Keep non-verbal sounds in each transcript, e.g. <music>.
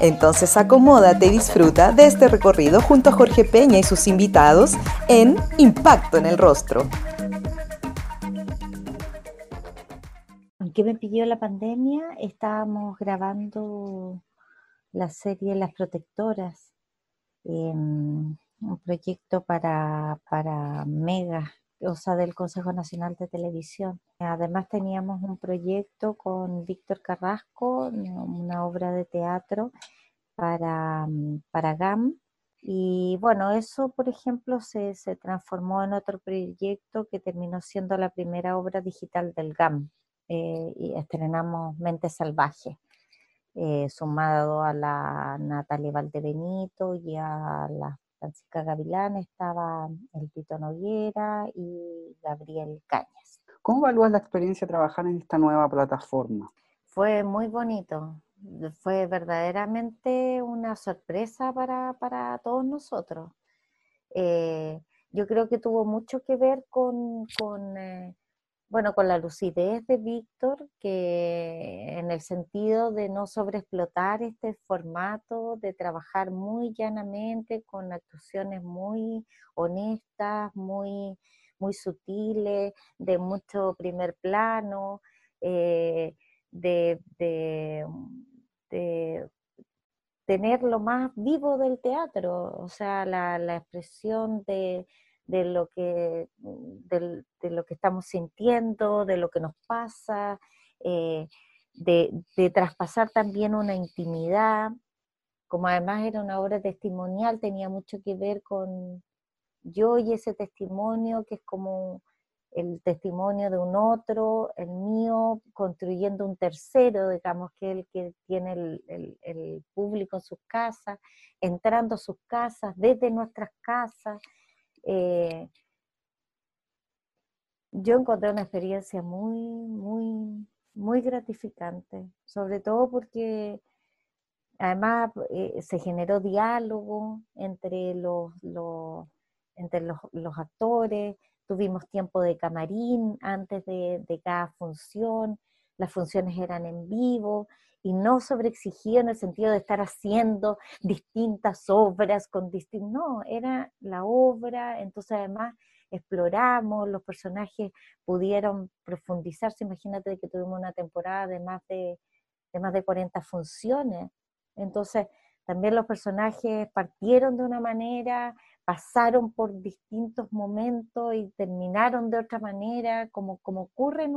Entonces acomódate y disfruta de este recorrido junto a Jorge Peña y sus invitados en Impacto en el Rostro. Aunque me pidió la pandemia, estábamos grabando la serie Las Protectoras, un proyecto para, para Mega, o sea, del Consejo Nacional de Televisión. Además teníamos un proyecto con Víctor Carrasco, una obra de teatro para, mm, para GAM. Y bueno, eso, por ejemplo, se, se transformó en otro proyecto que terminó siendo la primera obra digital del GAM. Eh, y estrenamos Mente Salvaje, eh, sumado a la Natalia Valdebenito y a la Francisca Gavilán, estaba el Tito Noguera y Gabriel Cañas. ¿Cómo evalúas la experiencia de trabajar en esta nueva plataforma? Fue muy bonito, fue verdaderamente una sorpresa para, todos nosotros. Eh, yo creo que tuvo mucho que ver con, eh, bueno, con la lucidez de Víctor, que en el sentido de no sobreexplotar este formato, de trabajar muy llanamente, con actuaciones muy honestas, muy, muy sutiles, de mucho primer plano, eh, de, tener lo más vivo del teatro, o sea, la, expresión de, lo que, de, lo que estamos sintiendo, de lo que nos pasa, eh, de, traspasar también una intimidad, como además era una obra testimonial, tenía mucho que ver con yo y ese testimonio, que es como el testimonio de un otro, el mío, construyendo un tercero, digamos, que el que tiene el, público en sus casas, entrando a sus casas, desde nuestras casas. Eh, yo encontré una experiencia muy, muy, muy gratificante, sobre todo porque además eh, se generó diálogo entre los, entre los actores, tuvimos tiempo de camarín antes de, cada función, las funciones eran en vivo y no sobreexigido en el sentido de estar haciendo distintas obras con distintos, no, era la obra, entonces además exploramos, los personajes pudieron profundizarse, imagínate que tuvimos una temporada de más de, de más de 40 funciones, entonces también los personajes partieron de una manera, pasaron por distintos momentos y terminaron de otra manera, como, como ocurre en,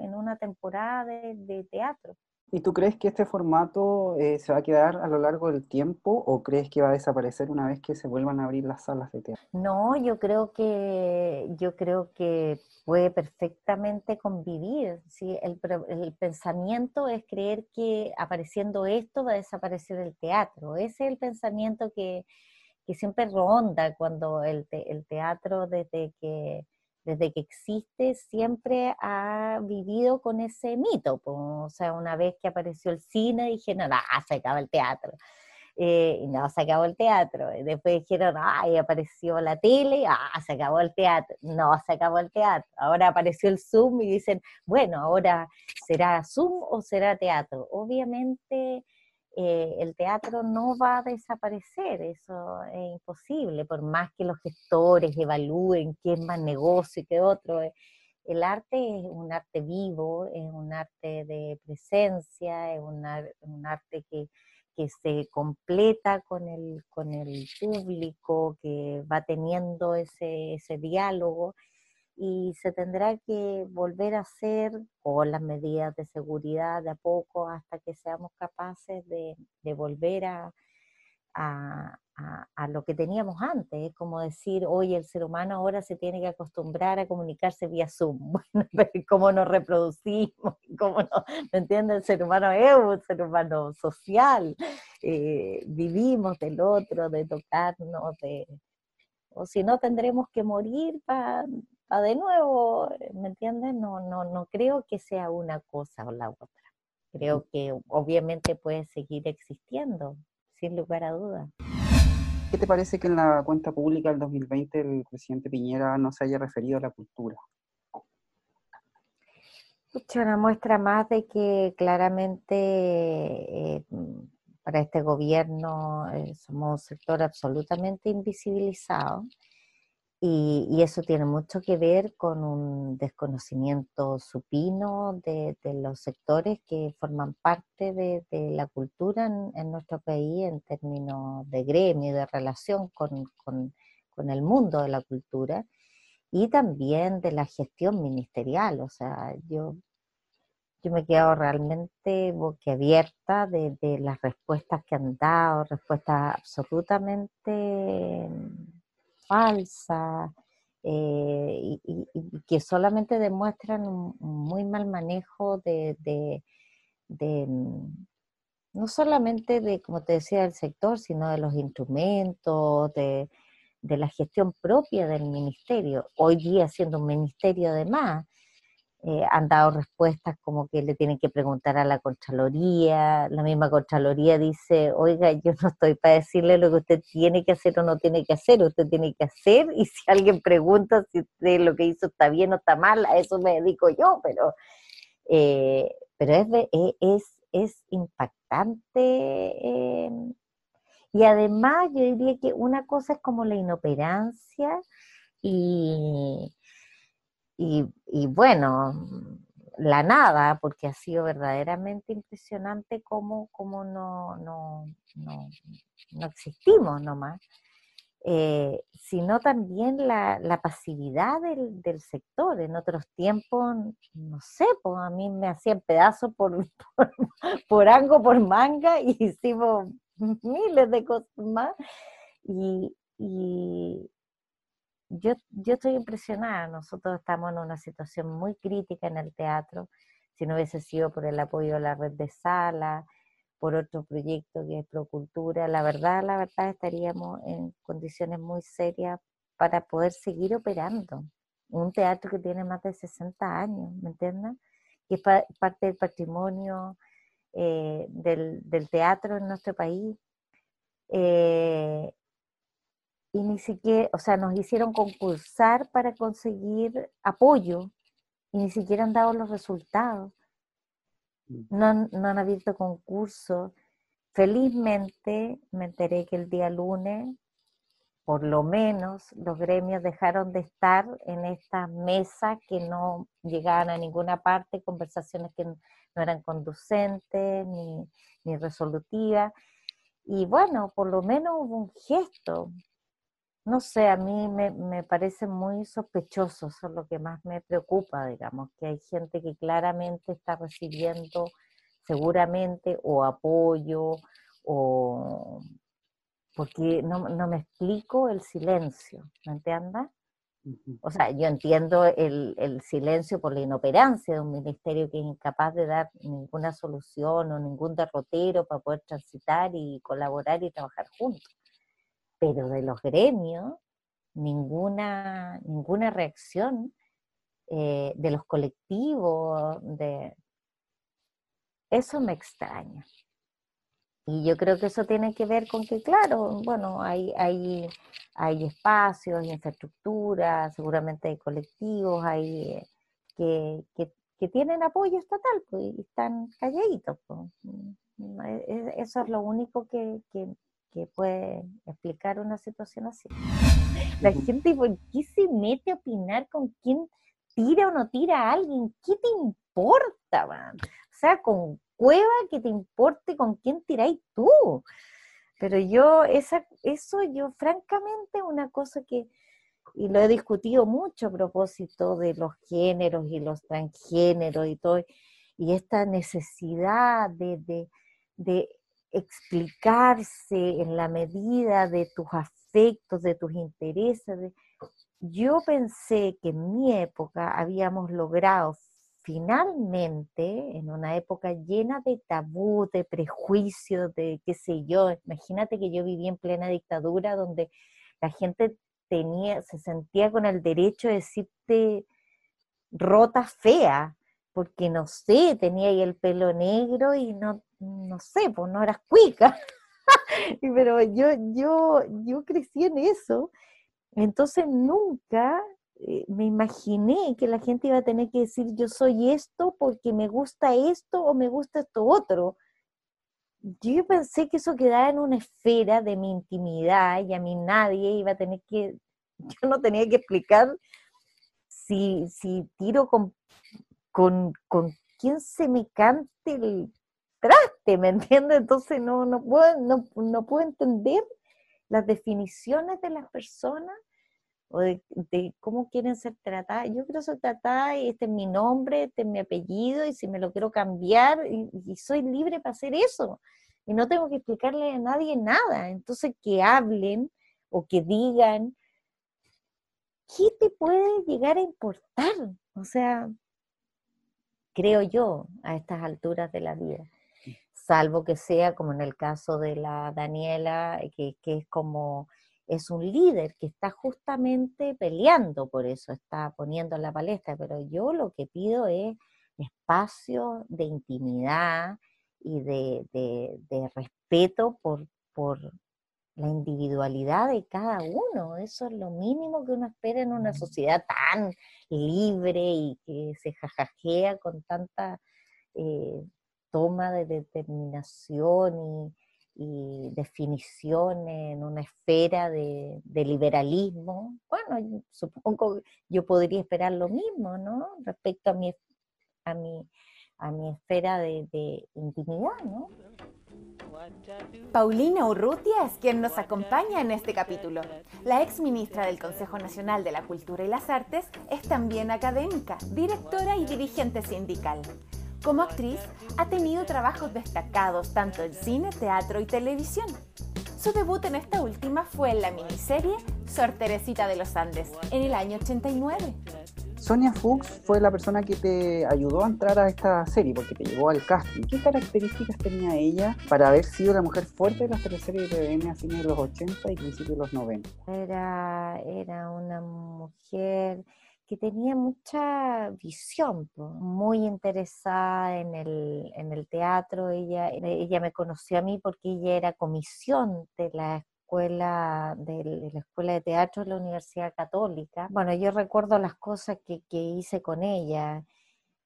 en una temporada de, teatro. ¿Y tú crees que este formato eh, se va a quedar a lo largo del tiempo o crees que va a desaparecer una vez que se vuelvan a abrir las salas de teatro? No, yo creo que yo creo que puede perfectamente convivir. ¿sí? El, pensamiento es creer que apareciendo esto va a desaparecer el teatro. Ese es el pensamiento que, que siempre ronda cuando el, el teatro desde que, desde que existe siempre ha vivido con ese mito. O sea, una vez que apareció el cine dijeron, ah, se acaba el teatro. Eh, y no, se acabó el teatro. después dijeron, ay, apareció la tele, ah, se acabó el teatro. No, se acabó el teatro. Ahora apareció el Zoom y dicen, bueno, ahora será Zoom o será teatro. Obviamente eh, el teatro no va a desaparecer, eso es imposible, por más que los gestores evalúen qué es más negocio y qué otro. Eh, el arte es un arte vivo, es un arte de presencia, es un, arte que, se completa con el, con el público, que va teniendo ese, ese diálogo y se tendrá que volver a hacer con las medidas de seguridad de a poco hasta que seamos capaces de, volver a, a, lo que teníamos antes. Es como decir, oye, el ser humano ahora se tiene que acostumbrar a comunicarse vía Zoom. <laughs> ¿cómo nos reproducimos? ¿Me entiendes? El ser humano es un ser humano social. Eh, vivimos del otro, de tocarnos, de o si no tendremos que morir para de nuevo, ¿me entiendes? No, no, no creo que sea una cosa o la otra. Creo que obviamente puede seguir existiendo, sin lugar a dudas. ¿Qué te parece que en la cuenta pública del 2020 el presidente Piñera no se haya referido a la cultura? una muestra más de que claramente eh, para este gobierno eh, somos un sector absolutamente invisibilizado y, eso tiene mucho que ver con un desconocimiento supino de, los sectores que forman parte de, la cultura en, nuestro país en términos de gremio, de relación con, con el mundo de la cultura y también de la gestión ministerial. O sea, yo yo me he quedado realmente boquiabierta de, de las respuestas que han dado, respuestas absolutamente falsas eh, y, que solamente demuestran un, muy mal manejo de, de, no solamente de, como te decía, del sector, sino de los instrumentos, de, de la gestión propia del ministerio. Hoy día siendo un ministerio además, eh, han dado respuestas como que le tienen que preguntar a la Contraloría, la misma Contraloría dice, oiga, yo no estoy para decirle lo que usted tiene que hacer o no tiene que hacer, usted tiene que hacer y si alguien pregunta si lo que hizo está bien o está mal, a eso me dedico yo, pero, eh, pero es, e, es, es impactante. Eh, y además yo diría que una cosa es como la inoperancia y y, bueno, la nada, porque ha sido verdaderamente impresionante cómo, cómo no, no, no, no, existimos nomás, eh, sino también la, la pasividad del, del, sector. En otros tiempos, no sé, pues a mí me hacían pedazos <laughs> por, por, por ango, por manga, y hicimos miles de cosas más. Y, y, yo, yo estoy impresionada, nosotros estamos en una situación muy crítica en el teatro, si no hubiese sido por el apoyo de la red de sala, por otro proyecto que es Procultura, la verdad, la verdad estaríamos en condiciones muy serias para poder seguir operando. Un teatro que tiene más de 60 años, ¿me entiendes? Que es parte del patrimonio eh, del, del, teatro en nuestro país. Eh, y ni siquiera, o sea, nos hicieron concursar para conseguir apoyo y ni siquiera han dado los resultados. Mm. No han, no han abierto concursos. Felizmente me enteré que el día lunes, por lo menos, los gremios dejaron de estar en esta mesa que no llegaban a ninguna parte, conversaciones que no eran conducentes ni, ni resolutivas. Y bueno, por lo menos hubo un gesto, no sé, a mí me, parece muy sospechoso, eso es lo que más me preocupa, digamos, que hay gente que claramente está recibiendo seguramente o apoyo o porque no, me explico el silencio, ¿me entiendes? O sea, yo entiendo el, el, silencio por la inoperancia de un ministerio que es incapaz de dar ninguna solución o ningún derrotero para poder transitar y colaborar y trabajar juntos pero de los gremios, ninguna, ninguna reacción eh, de los colectivos, de... Eso me extraña. Y yo creo que eso tiene que ver con que, claro, bueno, hay, hay, hay espacios, infraestructura, seguramente hay colectivos, hay que, que, tienen apoyo estatal, pues, y están calladitos. Pues. Mm, e, eso es lo único que puede explicar una situación así. La gente, ¿por qué se mete a opinar con quién tira o no tira a alguien? ¿Qué te importa, man? O sea, con cueva que te importe con quién tiráis tú. Pero yo, esa, eso yo francamente una cosa que, y lo he discutido mucho a propósito de los géneros y los transgéneros y todo, y esta necesidad de, de, de explicarse en la medida de tus afectos, de tus intereses. Yo pensé que en mi época habíamos logrado finalmente, en una época llena de tabú, de prejuicios, de qué sé yo, imagínate que yo viví en plena dictadura donde la gente tenía, se sentía con el derecho de decirte rota fea, porque no sé, tenía ahí el pelo negro y no, no sé, pues no eras cuica. <laughs> Pero yo, yo, yo crecí en eso, entonces nunca eh, me imaginé que la gente iba a tener que decir yo soy esto porque me gusta esto o me gusta esto otro. Yo pensé que eso quedaba en una esfera de mi intimidad y a mí nadie iba a tener que, <laughs> yo no tenía que explicar si, si tiro con, con, con quién se me cante el traste, ¿me entiendes? Entonces no, no, puedo, no, no puedo entender las definiciones de las personas o de, cómo quieren ser tratadas. Yo quiero ser tratada, y este es mi nombre, este es mi apellido, y si me lo quiero cambiar, y, soy libre para hacer eso. Y no tengo que explicarle a nadie nada. Entonces, que hablen o que digan, ¿qué te puede llegar a importar? O sea, creo yo, a estas alturas de la vida. Salvo que sea como en el caso de la Daniela, que, que es como es un líder que está justamente peleando por eso, está poniendo en la palestra, pero yo lo que pido es espacio de intimidad y de, respeto por, por la individualidad de cada uno. Eso es lo mínimo que uno espera en una sociedad tan libre y que se jajajea con tanta eh, toma de determinación y, y definición en una esfera de, liberalismo, bueno, supongo yo podría esperar lo mismo, ¿no? Respecto a mi, a mi, a mi esfera de, de intimidad, ¿no? Paulina Urrutia es quien nos acompaña en este capítulo. La ex ministra del Consejo Nacional de la Cultura y las Artes es también académica, directora y dirigente sindical. Como actriz, ha tenido trabajos destacados tanto en cine, teatro y televisión. Su debut en esta última fue en la miniserie Sor Teresita de los Andes, en el año 89. Sonia Fuchs fue la persona que te ayudó a entrar a esta serie, porque te llevó al casting. ¿Qué características tenía ella para haber sido la mujer fuerte de las teleseries de TVN a fines de los 80 y principios de los 90? Era, era una mujer que tenía mucha visión, muy interesada en el, en el teatro. Ella, ella me conoció a mí porque ella era comisión de la escuela de, la escuela de teatro de la Universidad Católica. Bueno, yo recuerdo las cosas que, que hice con ella.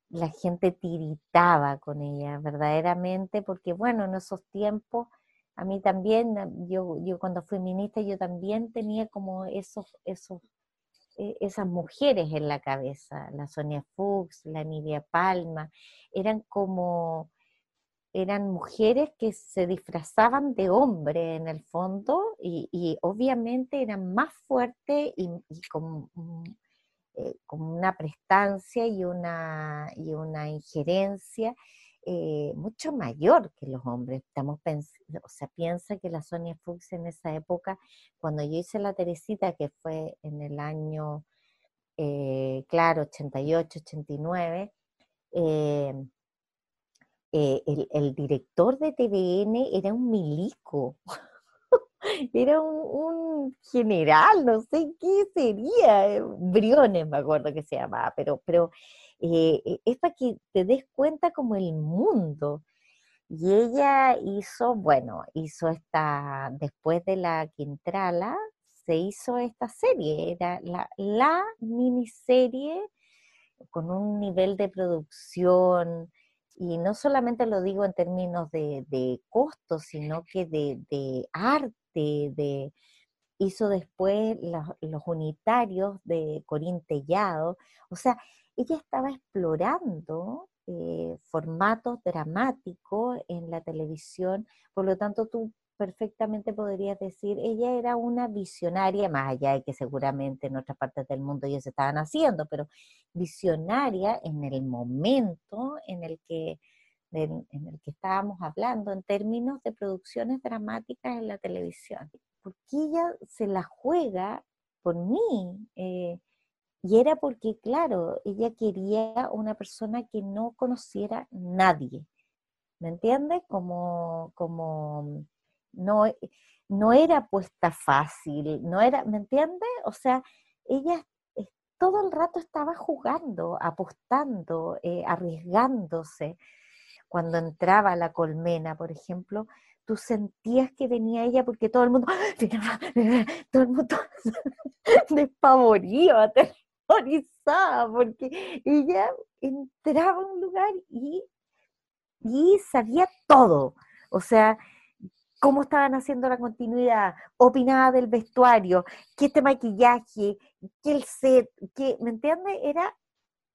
La gente tiritaba con ella, verdaderamente, porque bueno, en esos tiempos a mí también, yo, yo cuando fui ministra, yo también tenía como esos, esos e, esas mujeres en la cabeza, la Sonia Fuchs, la Emilia Palma, eran como, eran mujeres que se disfrazaban de hombre en el fondo y, obviamente eran más fuertes y, con, eh, con, una prestancia y una, y una injerencia eh, mucho mayor que los hombres. Estamos o sea, piensa que la Sonia Fuchs en esa época, cuando yo hice la Teresita, que fue en el año, eh, claro, 88, 89, eh, el, director de TVN era un milico. <laughs> era un, general, no sé qué sería, Briones me acuerdo que se llamaba, pero, pero eh, eh, es para que te des cuenta como el mundo. Y ella hizo, bueno, hizo esta, después de la Quintrala, se hizo esta serie, era la, la miniserie con un nivel de producción, y no solamente lo digo en términos de, de costo, sino que de, arte, de, hizo después los, los unitarios de Corín Tellado, o sea, ella estaba explorando eh, formatos dramáticos en la televisión, por lo tanto tú perfectamente podrías decir, ella era una visionaria, más allá de que seguramente en otras partes del mundo se estaban haciendo, pero visionaria en el momento en el que, en, el que estábamos hablando en términos de producciones dramáticas en la televisión. Porque ella se la juega por mí. Eh, y era porque, claro, ella quería una persona que no conociera nadie, ¿me entiendes? Como, como, no, no era puesta fácil, no era, ¿me entiendes? O sea, ella todo el rato estaba jugando, apostando, eh, arriesgándose. Cuando entraba la colmena, por ejemplo, tú sentías que venía ella porque todo el mundo, <laughs> todo el mundo <laughs> <laughs> despavoría, porque ella entraba a un lugar y, y sabía todo. O sea, cómo estaban haciendo la continuidad, opinaba del vestuario, qué este maquillaje, qué el set, qué, ¿me entiendes? Era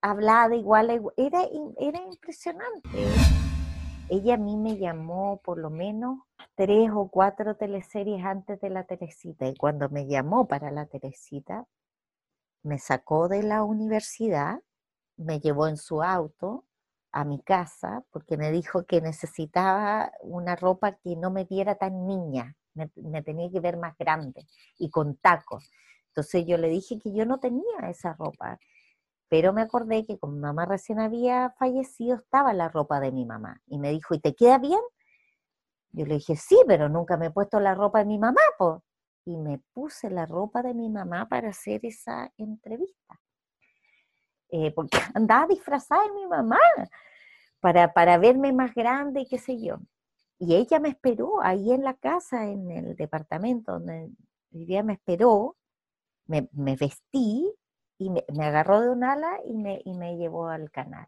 hablada igual, era, era impresionante. Ella a mí me llamó por lo menos tres o cuatro teleseries antes de la Teresita y cuando me llamó para la Teresita, me sacó de la universidad, me llevó en su auto a mi casa porque me dijo que necesitaba una ropa que no me viera tan niña, me, tenía que ver más grande y con tacos. Entonces yo le dije que yo no tenía esa ropa, pero me acordé que como mi mamá recién había fallecido estaba la ropa de mi mamá y me dijo, ¿y te queda bien? Yo le dije, sí, pero nunca me he puesto la ropa de mi mamá, pues. Y me puse la ropa de mi mamá para hacer esa entrevista. Eh, porque <laughs> andaba disfrazada de mi mamá para, para verme más grande y qué sé yo. Y ella me esperó ahí en la casa, en el departamento donde vivía, me esperó, me, vestí y me, agarró de un ala y me, y me llevó al canal.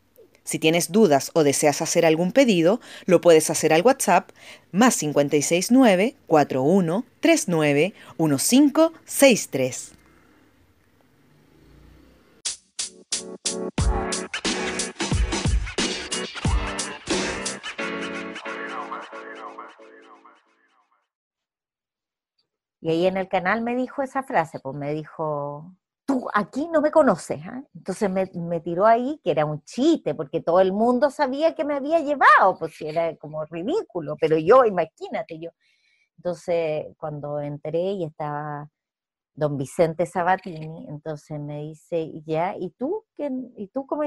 Si tienes dudas o deseas hacer algún pedido, lo puedes hacer al WhatsApp más 569 41 39 1563. Y ahí en el canal me dijo esa frase, pues me dijo, aquí no me conoces. ¿ah? Entonces me, tiró ahí, que era un chiste, porque todo el mundo sabía que me había llevado, pues era como ridículo, pero yo, imagínate, yo. Entonces, cuando entré y estaba don Vicente Sabatini, entonces me dice, ya, ¿y tú? ¿Qué, ¿Y tú cómo?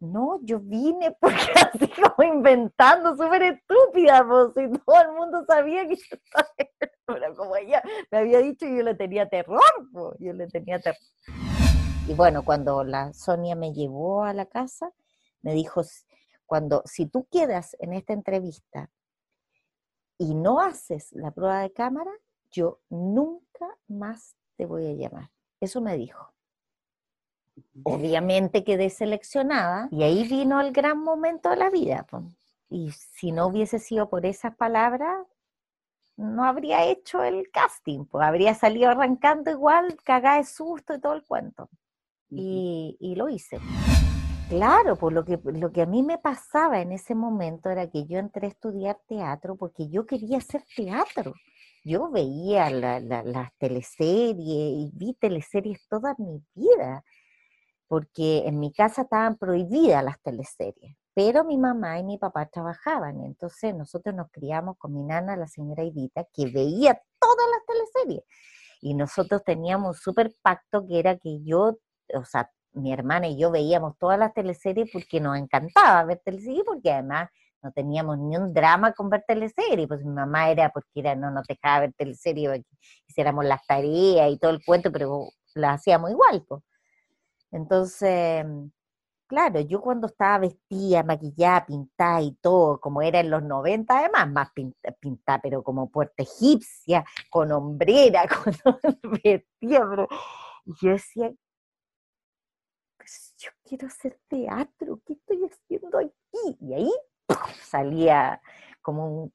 No, yo vine <laughs> porque así como inventando, súper estúpida, pues, y todo el mundo sabía que yo estaba, <laughs> pero como ella me había dicho, yo le tenía terror, pues, yo le tenía terror. Y bueno, cuando la Sonia me llevó a la casa, me dijo, cuando, si tú quedas en esta entrevista y no haces la prueba de cámara, yo nunca más te voy a llamar. Eso me dijo. Obviamente quedé seleccionada y ahí vino el gran momento de la vida. Y si no hubiese sido por esas palabras, no habría hecho el casting, pues habría salido arrancando igual, cagada de susto y todo el cuento. Y, y lo hice. Claro, pues lo que, lo que a mí me pasaba en ese momento era que yo entré a estudiar teatro porque yo quería hacer teatro. Yo veía las teleseries y vi teleseries toda mi vida porque en mi casa estaban prohibidas las teleseries, pero mi mamá y mi papá trabajaban, entonces nosotros nos criamos con mi nana, la señora Edita, que veía todas las teleseries, y nosotros teníamos un súper pacto que era que yo, o sea, mi hermana y yo veíamos todas las teleseries porque nos encantaba ver teleseries, porque además no teníamos ni un drama con ver teleseries, pues mi mamá era porque era, no nos dejaba ver teleseries, hiciéramos las tareas y todo el cuento, pero las hacíamos igual, pues. Entonces, claro, yo cuando estaba vestida, maquillada, pintada y todo, como era en los 90, además, más pintada, pero como puerta egipcia, con hombrera, <laughs> con vestida, pero yo decía, pues yo quiero hacer teatro, ¿qué estoy haciendo aquí? Y ahí salía como un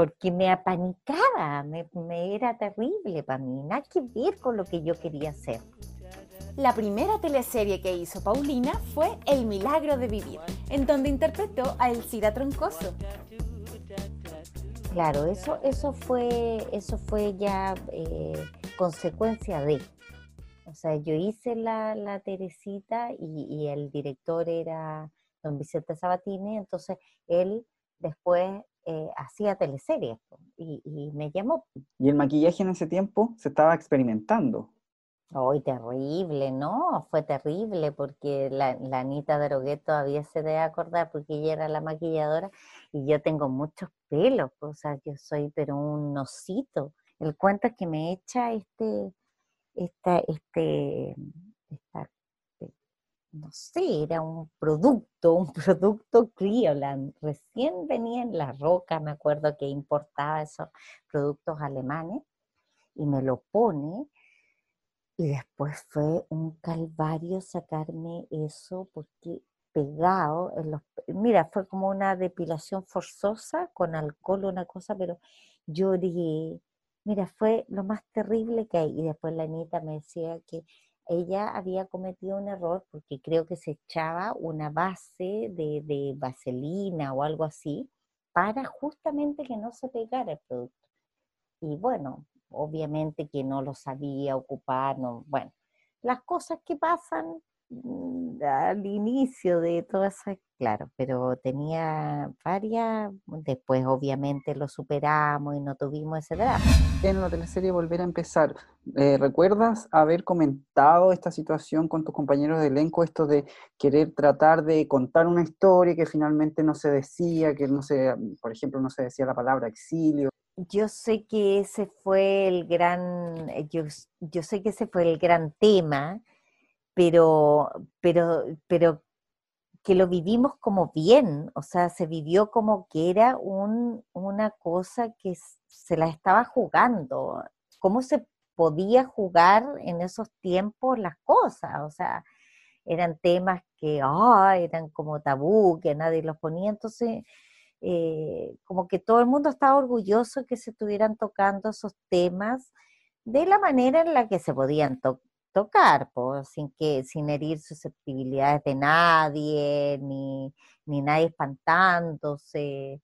porque me apanicaba, me, me, era terrible para mí, nada que ver con lo que yo quería hacer. La primera teleserie que hizo Paulina fue El Milagro de Vivir, en donde interpretó a Elcira Troncoso. Claro, eso, eso, fue, eso fue ya eh, consecuencia de. O sea, yo hice la, la Teresita y, el director era don Vicente Sabatini, entonces él después eh, hacía teleseries y, y, me llamó. ¿Y el maquillaje en ese tiempo se estaba experimentando? Hoy terrible, ¿no? Fue terrible porque la, la Anita Droguet todavía se debe acordar porque ella era la maquilladora y yo tengo muchos pelos, o sea, yo soy pero un osito. El cuento es que me echa este, esta, este, esta, eh, no sé, era un producto, un producto Criolan. Recién venía en La Roca, me acuerdo que importaba esos productos alemanes y me lo pone y después fue un calvario sacarme eso porque pegado en los... Mira, fue como una depilación forzosa con alcohol, una cosa, pero lloré. Mira, fue lo más terrible que hay. Y después la Anita me decía que ella había cometido un error porque creo que se echaba una base de, de vaselina o algo así para justamente que no se pegara el producto. Y bueno, obviamente que no lo sabía ocupar, no, bueno, las cosas que pasan mm, al inicio de todo eso, claro, pero tenía varias, después obviamente lo superamos y no tuvimos ese drama. En la teleserie Volver a empezar, eh, ¿recuerdas haber comentado esta situación con tus compañeros de elenco, esto de querer tratar de contar una historia que finalmente no se decía, que no se, por ejemplo, no se decía la palabra exilio? Yo sé que ese fue el gran, eh, yo, yo, sé que ese fue el gran tema, pero, pero, pero que lo vivimos como bien, o sea, se vivió como que era un, una cosa que se la estaba jugando. ¿Cómo se podía jugar en esos tiempos las cosas? O sea, eran temas que ah, eran como tabú, que nadie los ponía, entonces eh, como que todo el mundo estaba orgulloso que se estuvieran tocando esos temas de la manera en la que se podían tocar, pues, sin, que, sin herir susceptibilidades de nadie, ni, ni nadie espantándose.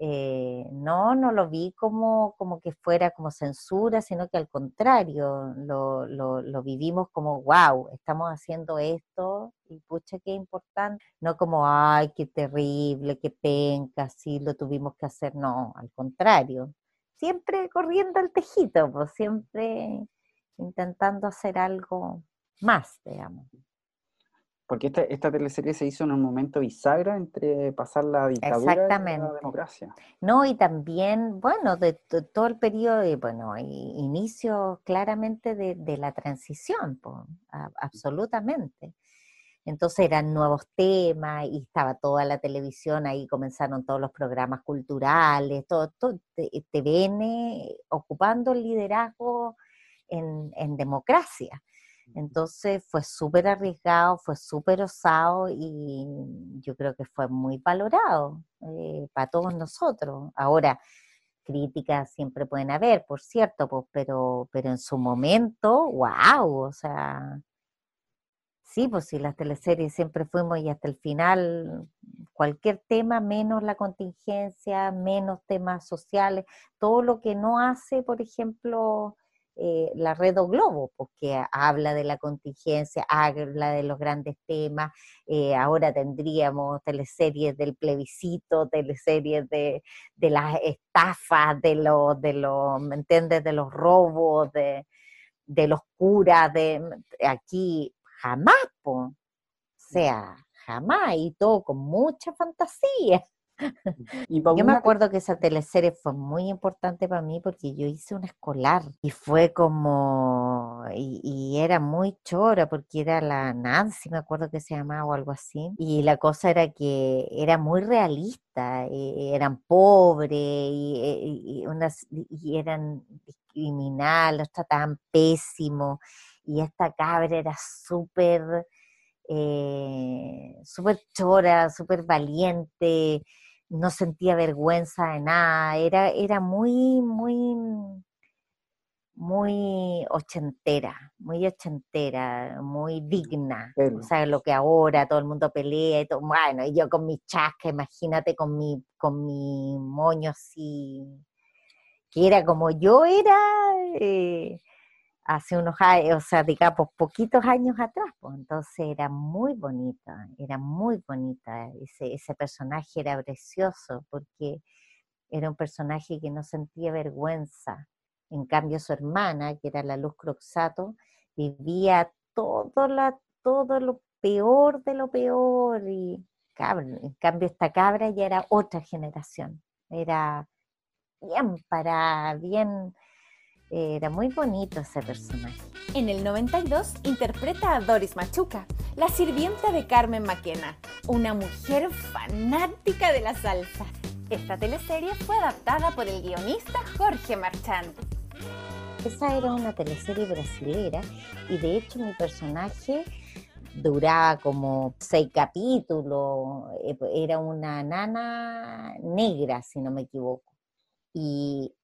Eh, no, no lo vi como, como que fuera como censura, sino que al contrario, lo, lo, vivimos como, wow, estamos haciendo esto y pucha, qué importante, no como, ay, qué terrible, qué penca, sí lo tuvimos que hacer, no, al contrario, siempre corriendo al tejito, pues siempre intentando hacer algo más, digamos porque esta, esta teleserie se hizo en un momento bisagra entre pasar la dictadura y la democracia. No, y también, bueno, de, todo el periodo, de, bueno, inicio claramente de, la transición, absolutamente. Entonces eran nuevos temas y estaba toda la televisión, ahí comenzaron todos los programas culturales, todo, todo TVN ocupando el liderazgo en, en democracia. Entonces fue súper arriesgado, fue súper osado y yo creo que fue muy valorado eh, para todos nosotros. Ahora, críticas siempre pueden haber, por cierto, pues, pero, pero en su momento, wow, o sea, sí, pues si las teleseries siempre fuimos y hasta el final, cualquier tema menos la contingencia, menos temas sociales, todo lo que no hace, por ejemplo, eh, la red o globo, porque habla de la contingencia, habla de los grandes temas, eh, ahora tendríamos teleseries del plebiscito, teleseries de, de las estafas, de los, de los, ¿me entiendes?, de los robos, de, de los curas, de aquí jamás, o sea, jamás, y todo con mucha fantasía. <laughs> yo me acuerdo que esa teleserie fue muy importante para mí porque yo hice una escolar y fue como, y, era muy chora porque era la Nancy, me acuerdo que se llamaba o algo así, y la cosa era que era muy realista, eh, eran pobres y, y, eran criminales, los trataban pésimo, y esta cabra era súper... Eh, súper chora, súper valiente, no sentía vergüenza de nada, era, era muy, muy, muy ochentera, muy ochentera, muy digna. O sea, lo que ahora todo el mundo pelea y todo. Bueno, y yo con mi chasca, imagínate con mi, con mi moño así, que era como yo era eh, hace unos años, o sea, digamos, poquitos años atrás. Pues, entonces era muy bonita, era muy bonita. Ese, ese personaje era precioso porque era un personaje que no sentía vergüenza en cambio, su hermana, que era la Luz Croxato, vivía todo, la, todo lo peor de lo peor. Y en cambio, esta cabra ya era otra generación. Era bien para, bien. Era muy bonito ese personaje. En el 92 interpreta a Doris Machuca, la sirvienta de Carmen Maquena, una mujer fanática de la salsa. Esta teleserie fue adaptada por el guionista Jorge Marchand. Esa era una teleserie brasilera y de hecho mi personaje duraba como seis capítulos, eh, era una nana negra, si no me equivoco. Y,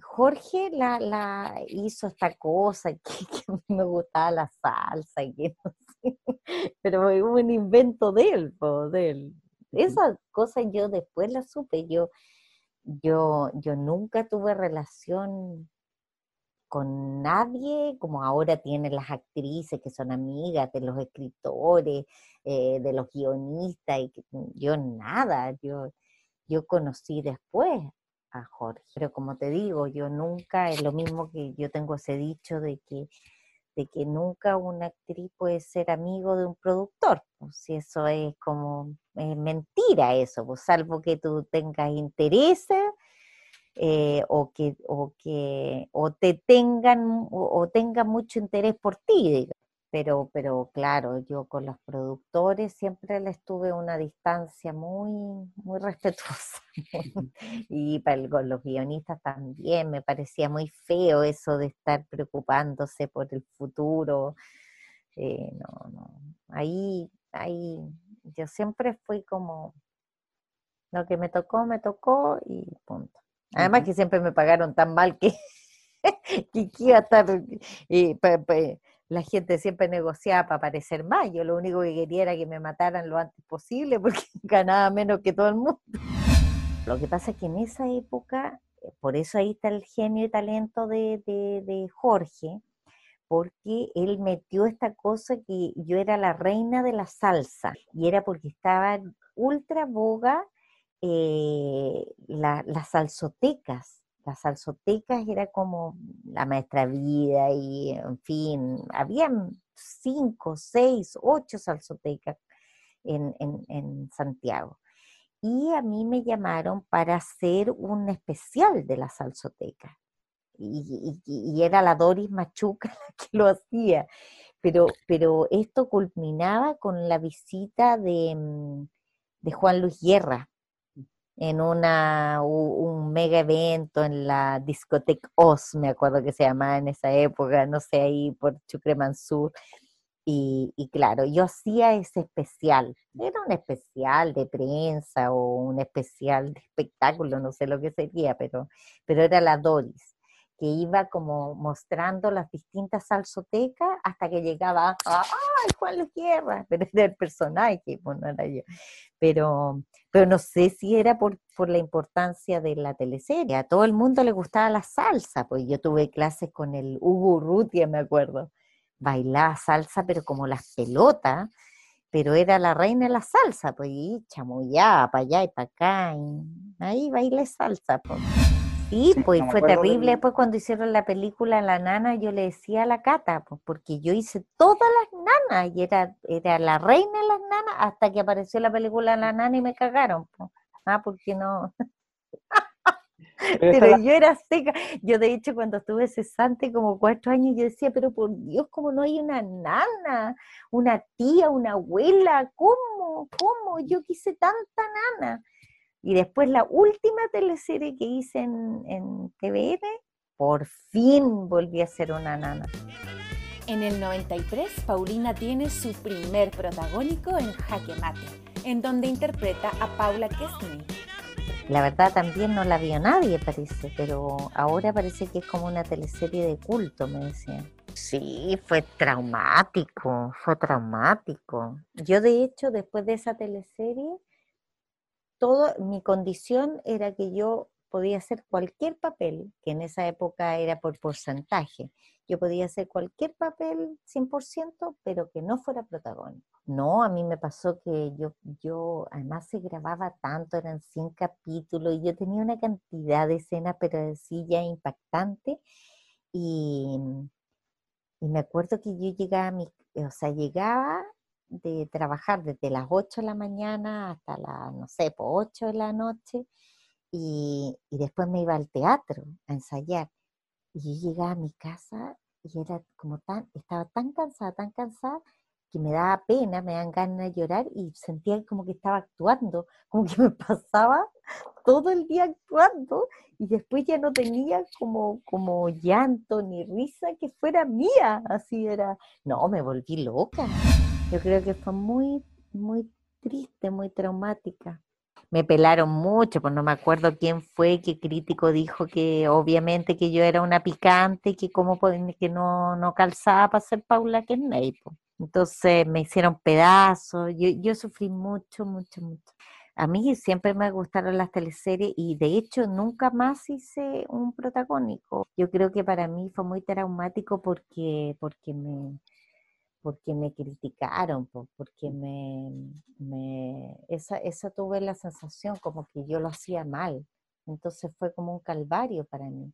Jorge la, hizo esta cosa <laughs> que, me gustaba la salsa y que no sé, pero fue un invento de él, de él. Esa cosa yo después la supe, yo, yo, yo nunca tuve relación con nadie, como ahora tienen las actrices que son amigas de los escritores, eh, de los guionistas, y yo nada, yo, yo conocí después pero como te digo, yo nunca, es lo mismo que yo tengo ese dicho de que, de que nunca una actriz puede ser amigo de un productor, pues si eso es como es mentira eso, pues salvo que tú tengas intereses eh, o, que, o, que, o te tengan o, tengan mucho interés por ti, Pero, pero claro, yo con los productores siempre les tuve una distancia muy, muy <laughs> respetuosa. y con los guionistas también me parecía muy feo eso de estar preocupándose por el futuro. Eh, no, no. Ahí, ahí yo siempre fui como, lo que me tocó, me tocó y punto. Además que siempre me pagaron tan mal que, <laughs> que iba a estar, y, la gente siempre negociaba para parecer más. Yo lo único que quería era que me mataran lo antes posible <laughs> porque ganaba menos que todo el mundo. Lo que pasa es que en esa época, eh, por eso ahí está el genio y talento de, de, de Jorge, porque él metió esta cosa que yo era la reina de la salsa y era porque estaba ultra boga eh, las salsotecas. Las salsotecas era como la maestra vida y, en fin, habían cinco, seis, ocho salsotecas en, Santiago. Y a mí me llamaron para hacer un especial de la salsoteca. Y, era la Doris Machuca <laughs> la que lo hacía. Pero, pero esto culminaba con la visita de, mm, de Juan Luis Guerra, en una, un mega evento en la discoteca Oz, me acuerdo que se llamaba en esa época, no sé, ahí por Chucremansur. Y, y claro, yo hacía ese especial, era un especial de prensa o un especial de espectáculo, no sé lo que sería, pero, pero era la Doris que iba como mostrando las distintas salsotecas hasta que llegaba, ¡ay, Juan Luis Guerra! Pero era el personaje, pues no era yo. Pero, pero no sé si era por, por la importancia de la teleserie. A todo el mundo le gustaba la salsa, pues yo tuve clases con el Hugo Urrutia, me acuerdo. Bailaba salsa, pero como las pelotas, pero era la reina de la salsa, pues y chamullaba para allá y para acá, y ahí bailé salsa, pues. Sí, pues fue terrible. Después cuando hicieron la película La Nana, yo le decía a la Cata, pues porque yo hice todas las nanas y era, era la reina de las nanas hasta que apareció la película La Nana y me cagaron. Pues. Ah, porque no. <laughs> pero yo era seca. Yo de hecho cuando estuve cesante como cuatro años, yo decía, pero por Dios, ¿cómo no hay una nana, una tía, una abuela? ¿Cómo? ¿Cómo? Yo quise tanta nana. Y después la última teleserie que hice en, en TVN, por fin volví a ser una nana. En el 93, Paulina tiene su primer protagónico en Jaque Mate, en donde interpreta a Paula Kesney. la verdad también no la vio nadie, parece, pero ahora parece que es como una teleserie de culto, me decían. Sí, fue traumático, fue traumático. Yo de hecho, después de esa teleserie, todo, mi condición era que yo podía hacer cualquier papel, que en esa época era por porcentaje. Yo podía hacer cualquier papel 100%, pero que no fuera protagónico. No, a mí me pasó que yo, yo, además se grababa tanto, eran 100 capítulos, y yo tenía una cantidad de escenas, pero así ya impactante. Y, y me acuerdo que yo llegaba a mi, o sea, llegaba de trabajar desde las 8 de la mañana hasta las, no sé, por 8 de la noche, y, y, después me iba al teatro a ensayar. Y yo llegaba a mi casa y era como tan, estaba tan cansada, tan cansada, que me daba pena, me dan ganas de llorar y sentía como que estaba actuando, <laughs> como que me pasaba todo el día actuando y después ya no tenía como, como llanto ni risa que fuera mía, así era, no, me volví loca. Yo creo que fue muy, muy triste, muy traumática me pelaron mucho, pues no me acuerdo quién fue, qué crítico dijo que obviamente que yo era una picante, que como que no, no calzaba para ser Paula Kenney. Pues. Entonces me hicieron pedazos, yo, yo sufrí mucho, mucho, mucho. A mí siempre me gustaron las teleseries y de hecho nunca más hice un protagónico. Yo creo que para mí fue muy traumático porque, porque me, porque me criticaron, porque me, me esa, esa tuve la sensación como que yo lo hacía mal. Entonces fue como un calvario para mí.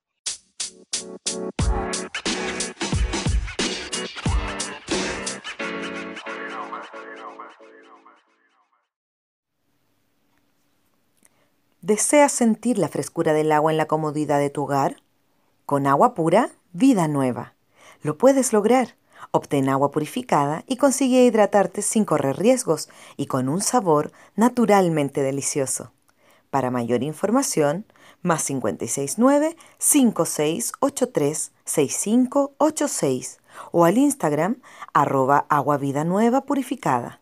¿Deseas sentir la frescura del agua en la comodidad de tu hogar? Con agua pura, vida nueva. Lo puedes lograr Obtén agua purificada y consigue hidratarte sin correr riesgos y con un sabor naturalmente delicioso. Para mayor información, más 569-5683-6586 o al Instagram arroba agua vida nueva purificada.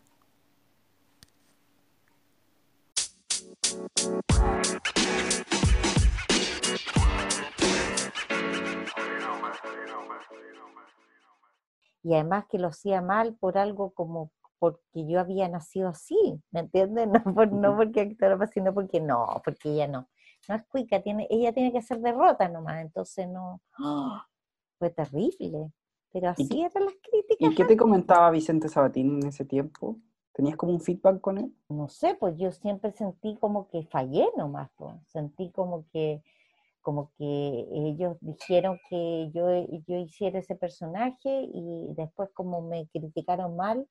Y además que lo hacía mal por algo como porque yo había nacido así, ¿me entiendes? <laughs> No, por, no porque actuara sino porque no, porque ella no. No es cuica, tiene, ella tiene que hacer derrota nomás, entonces no. ¡oh! Fue terrible, pero así eran las críticas. ¿Y qué te comentaba Vicente Sabatín en ese tiempo? ¿Tenías como un feedback con él? No sé, pues yo siempre sentí como que fallé nomás, pues. sentí como que como que ellos dijeron que yo, yo hiciera ese personaje y después como me criticaron mal,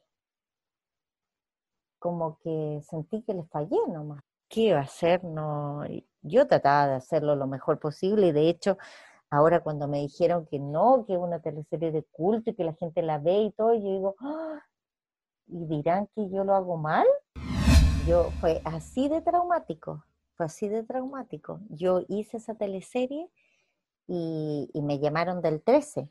como que sentí que les fallé nomás. ¿Qué iba a hacer? No, yo trataba de hacerlo lo mejor posible y de hecho ahora cuando me dijeron que no, que es una teleserie de culto y que la gente la ve y todo, yo digo, ¡Ah! ¿y dirán que yo lo hago mal? Yo fue así de traumático fue así de traumático. Yo hice esa teleserie y, me llamaron del 13.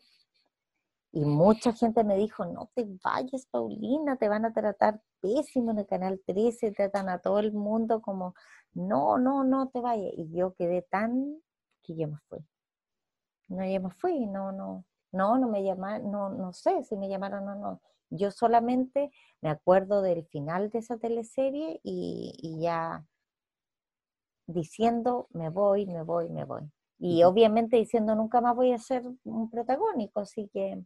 Y mucha gente me dijo, no te vayas, Paulina, te van a tratar pésimo en el Canal 13, tratan a todo el mundo como, no, no, no te vayas. Y yo quedé tan que yo me fui. No, yo me fui, no, no, no, no me llamaron, no, no sé si me llamaron o no. Yo solamente me acuerdo del final de esa teleserie y, y ya diciendo me voy, me voy, me voy. Y obviamente diciendo nunca más voy a ser un protagónico, así que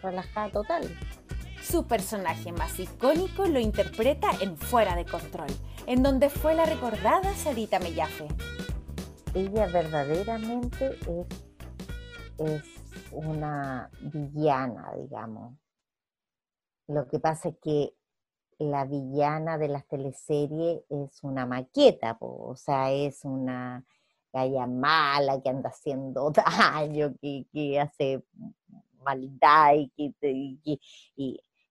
relajada total. Su personaje más icónico lo interpreta en Fuera de Control, en donde fue la recordada Sarita Mellafe. Ella verdaderamente es, es una villana, digamos. Lo que pasa es que la villana de las teleseries es una maqueta, o sea, es una galla mala que anda haciendo <laughs> daño, que, hace maldad y que...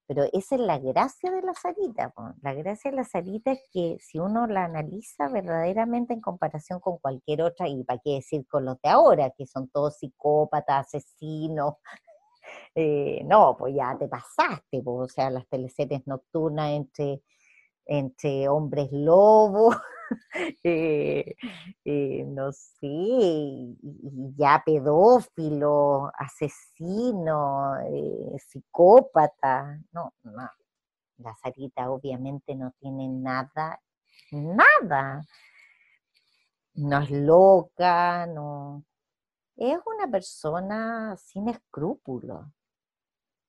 pero esa es la gracia de la Sarita. La gracia de la Sarita es que si uno la analiza verdaderamente en comparación con cualquier otra, y para qué decir con los de ahora, que son todos psicópatas, asesinos, eh, no, pues ya te pasaste, pues, o sea, las teleseries nocturnas entre, entre hombres lobos, <laughs> eh, eh, no sé, ya pedófilo, asesino, psicópata. No, no. La Sarita obviamente no tiene nada, nada. No es loca, no. Es una persona sin escrúpulos.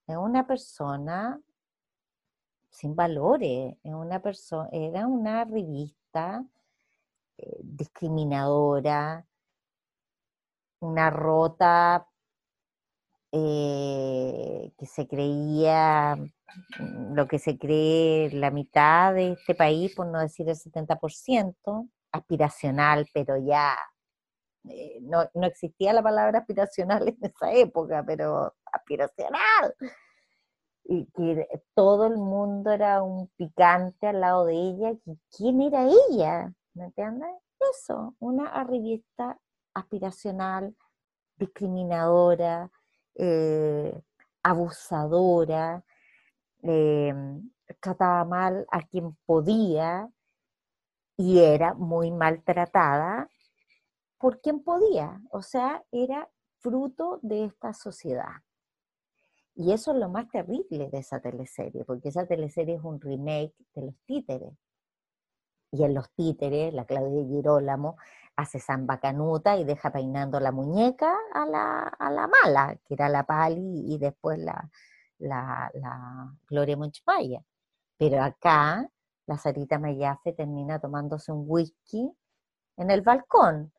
Es una persona sin valores, es una persona, era una revista eh, discriminadora, una rota eh, que se creía mm, lo que se cree la mitad de este país, por no decir el 70%, aspiracional, pero ya eh, no, no, existía la palabra aspiracional <laughs> en esa época, pero aspiracional y que todo el mundo era un picante al lado de ella, ¿quién era ella? ¿Me entiendes? Eso, una arribista aspiracional, discriminadora, eh, abusadora, em, trataba mal a quien podía y era muy maltratada por quien podía, o sea, era fruto de esta sociedad. Y eso es lo más terrible de esa teleserie, porque esa teleserie es un remake de los títeres. Y en los títeres, la Claudia Girolamo hace samba canuta y deja peinando la muñeca a la, a la mala, que era la Pali y después la, la, Gloria Monchpaya. Pero acá, la Sarita Mayafe termina tomándose un whisky en el balcón,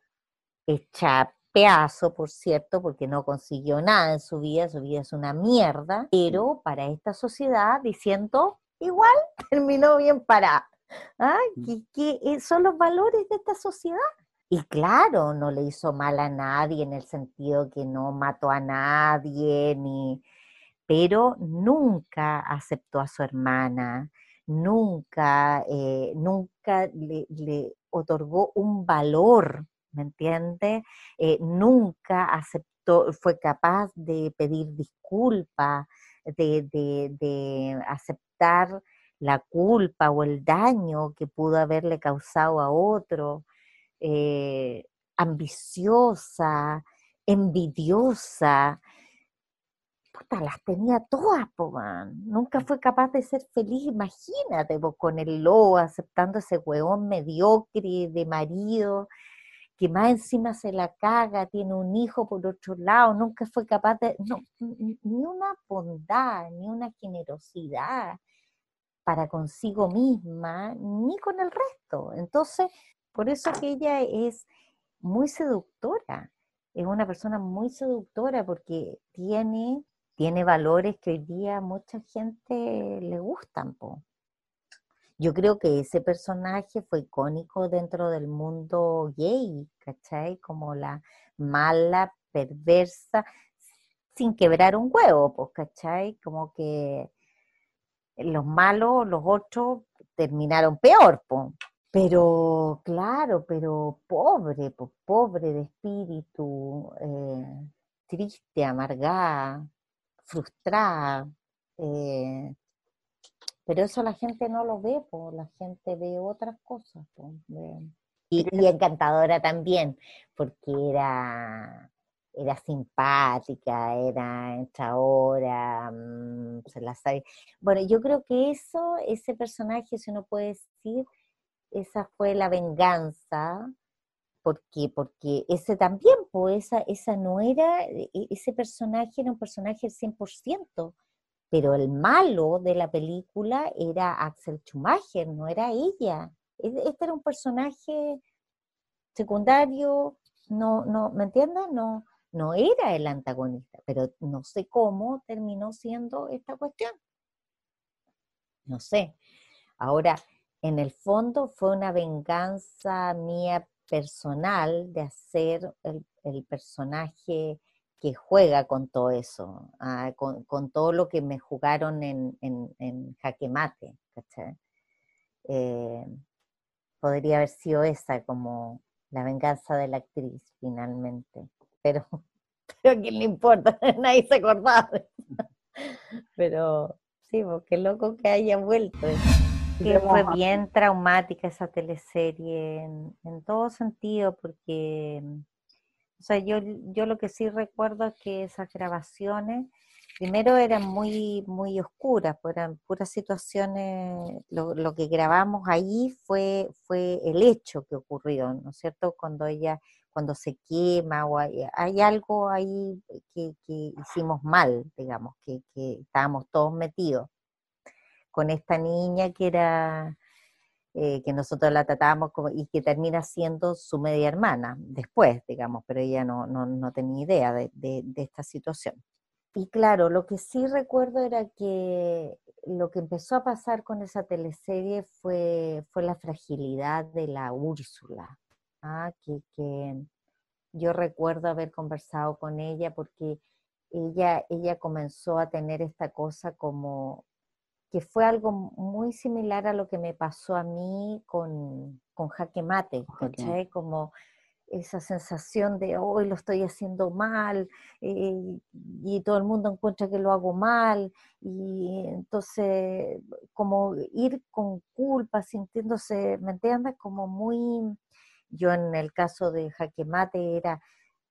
hecha pedazo, por cierto, porque no consiguió nada en su vida, su vida es una mierda, pero para esta sociedad diciendo, igual <laughs> terminó bien para ¿Qué, qué eh, son los valores de esta sociedad? Y claro, no le hizo mal a nadie en el sentido que no mató a nadie, ni, pero nunca aceptó a su hermana, nunca, eh, nunca le, le, otorgó un valor ¿me entiende? Eh, nunca aceptó, fue capaz de pedir disculpas, de, aceptar la culpa o el daño que pudo haberle causado a otro, eh, ambiciosa, envidiosa, puta, las tenía todas, Nunca fue capaz de ser feliz, imagínate, con el lobo aceptando ese hueón mediocre de marido, que más encima se la caga, tiene un hijo por otro lado, nunca fue capaz de, no, ni una bondad, ni una generosidad para consigo misma, ni con el resto. Entonces, por eso que ella es muy seductora, es una persona muy seductora porque tiene, tiene valores que hoy día mucha gente le gustan. Po. Yo creo que ese personaje fue icónico dentro del mundo gay, ¿cachai? Como la mala, perversa, sin quebrar un huevo, pues, ¿cachai? Como que los malos, los otros, terminaron peor, pues. Pero, claro, pero pobre, pues, pobre de espíritu, eh, triste, amargada, frustrada, eh, pero eso la gente no lo ve, pues la gente ve otras cosas. Y, encantadora también, porque era, era simpática, era enchadora, mm, se la sabe. Bueno, yo creo que eso, ese personaje, si uno puede decir, esa fue la venganza, porque, porque ese también, pues esa, esa no era, e, ese personaje era un personaje al 100%, pero el malo de la película era Axel Schumacher, no era ella. Este era un personaje secundario, no, no, ¿me entiendes? No, no era el antagonista, pero no sé cómo terminó siendo esta cuestión. No sé. Ahora, en el fondo fue una venganza mía personal de hacer el, el personaje que juega con todo eso, ah, con, todo lo que me jugaron en, en, jaque mate, eh, podría haber sido esa como la venganza de la actriz finalmente, pero, <laughs> pero a quién le importa, <laughs> nadie se acordaba Pero sí, porque loco que haya vuelto. que fue bien traumática esa teleserie en, en, todo sentido, porque, o sea, yo, yo lo que sí recuerdo es que esas grabaciones, primero eran muy, muy oscuras, pues eran puras situaciones, lo, lo, que grabamos ahí fue, fue el hecho que ocurrió, ¿no es cierto? Cuando ella, cuando se quema o hay, hay algo ahí que, que, hicimos mal, digamos, que, que estábamos todos metidos con esta niña que era, eh, que nosotros la tratábamos como, y que termina siendo su media hermana después, digamos, pero ella no, no, no tenía idea de, de, esta situación. Y claro, lo que sí recuerdo era que lo que empezó a pasar con esa teleserie fue, fue la fragilidad de la Úrsula, ¿ah? que, que yo recuerdo haber conversado con ella porque ella, ella comenzó a tener esta cosa como que fue algo muy similar a lo que me pasó a mí con, con jaque mate, ¿cachai? Como esa sensación de hoy lo estoy haciendo mal eh, y todo el mundo encuentra que lo hago mal y entonces como ir con culpa, sintiéndose, ¿me entiendes? Como muy, yo en el caso de jaque mate era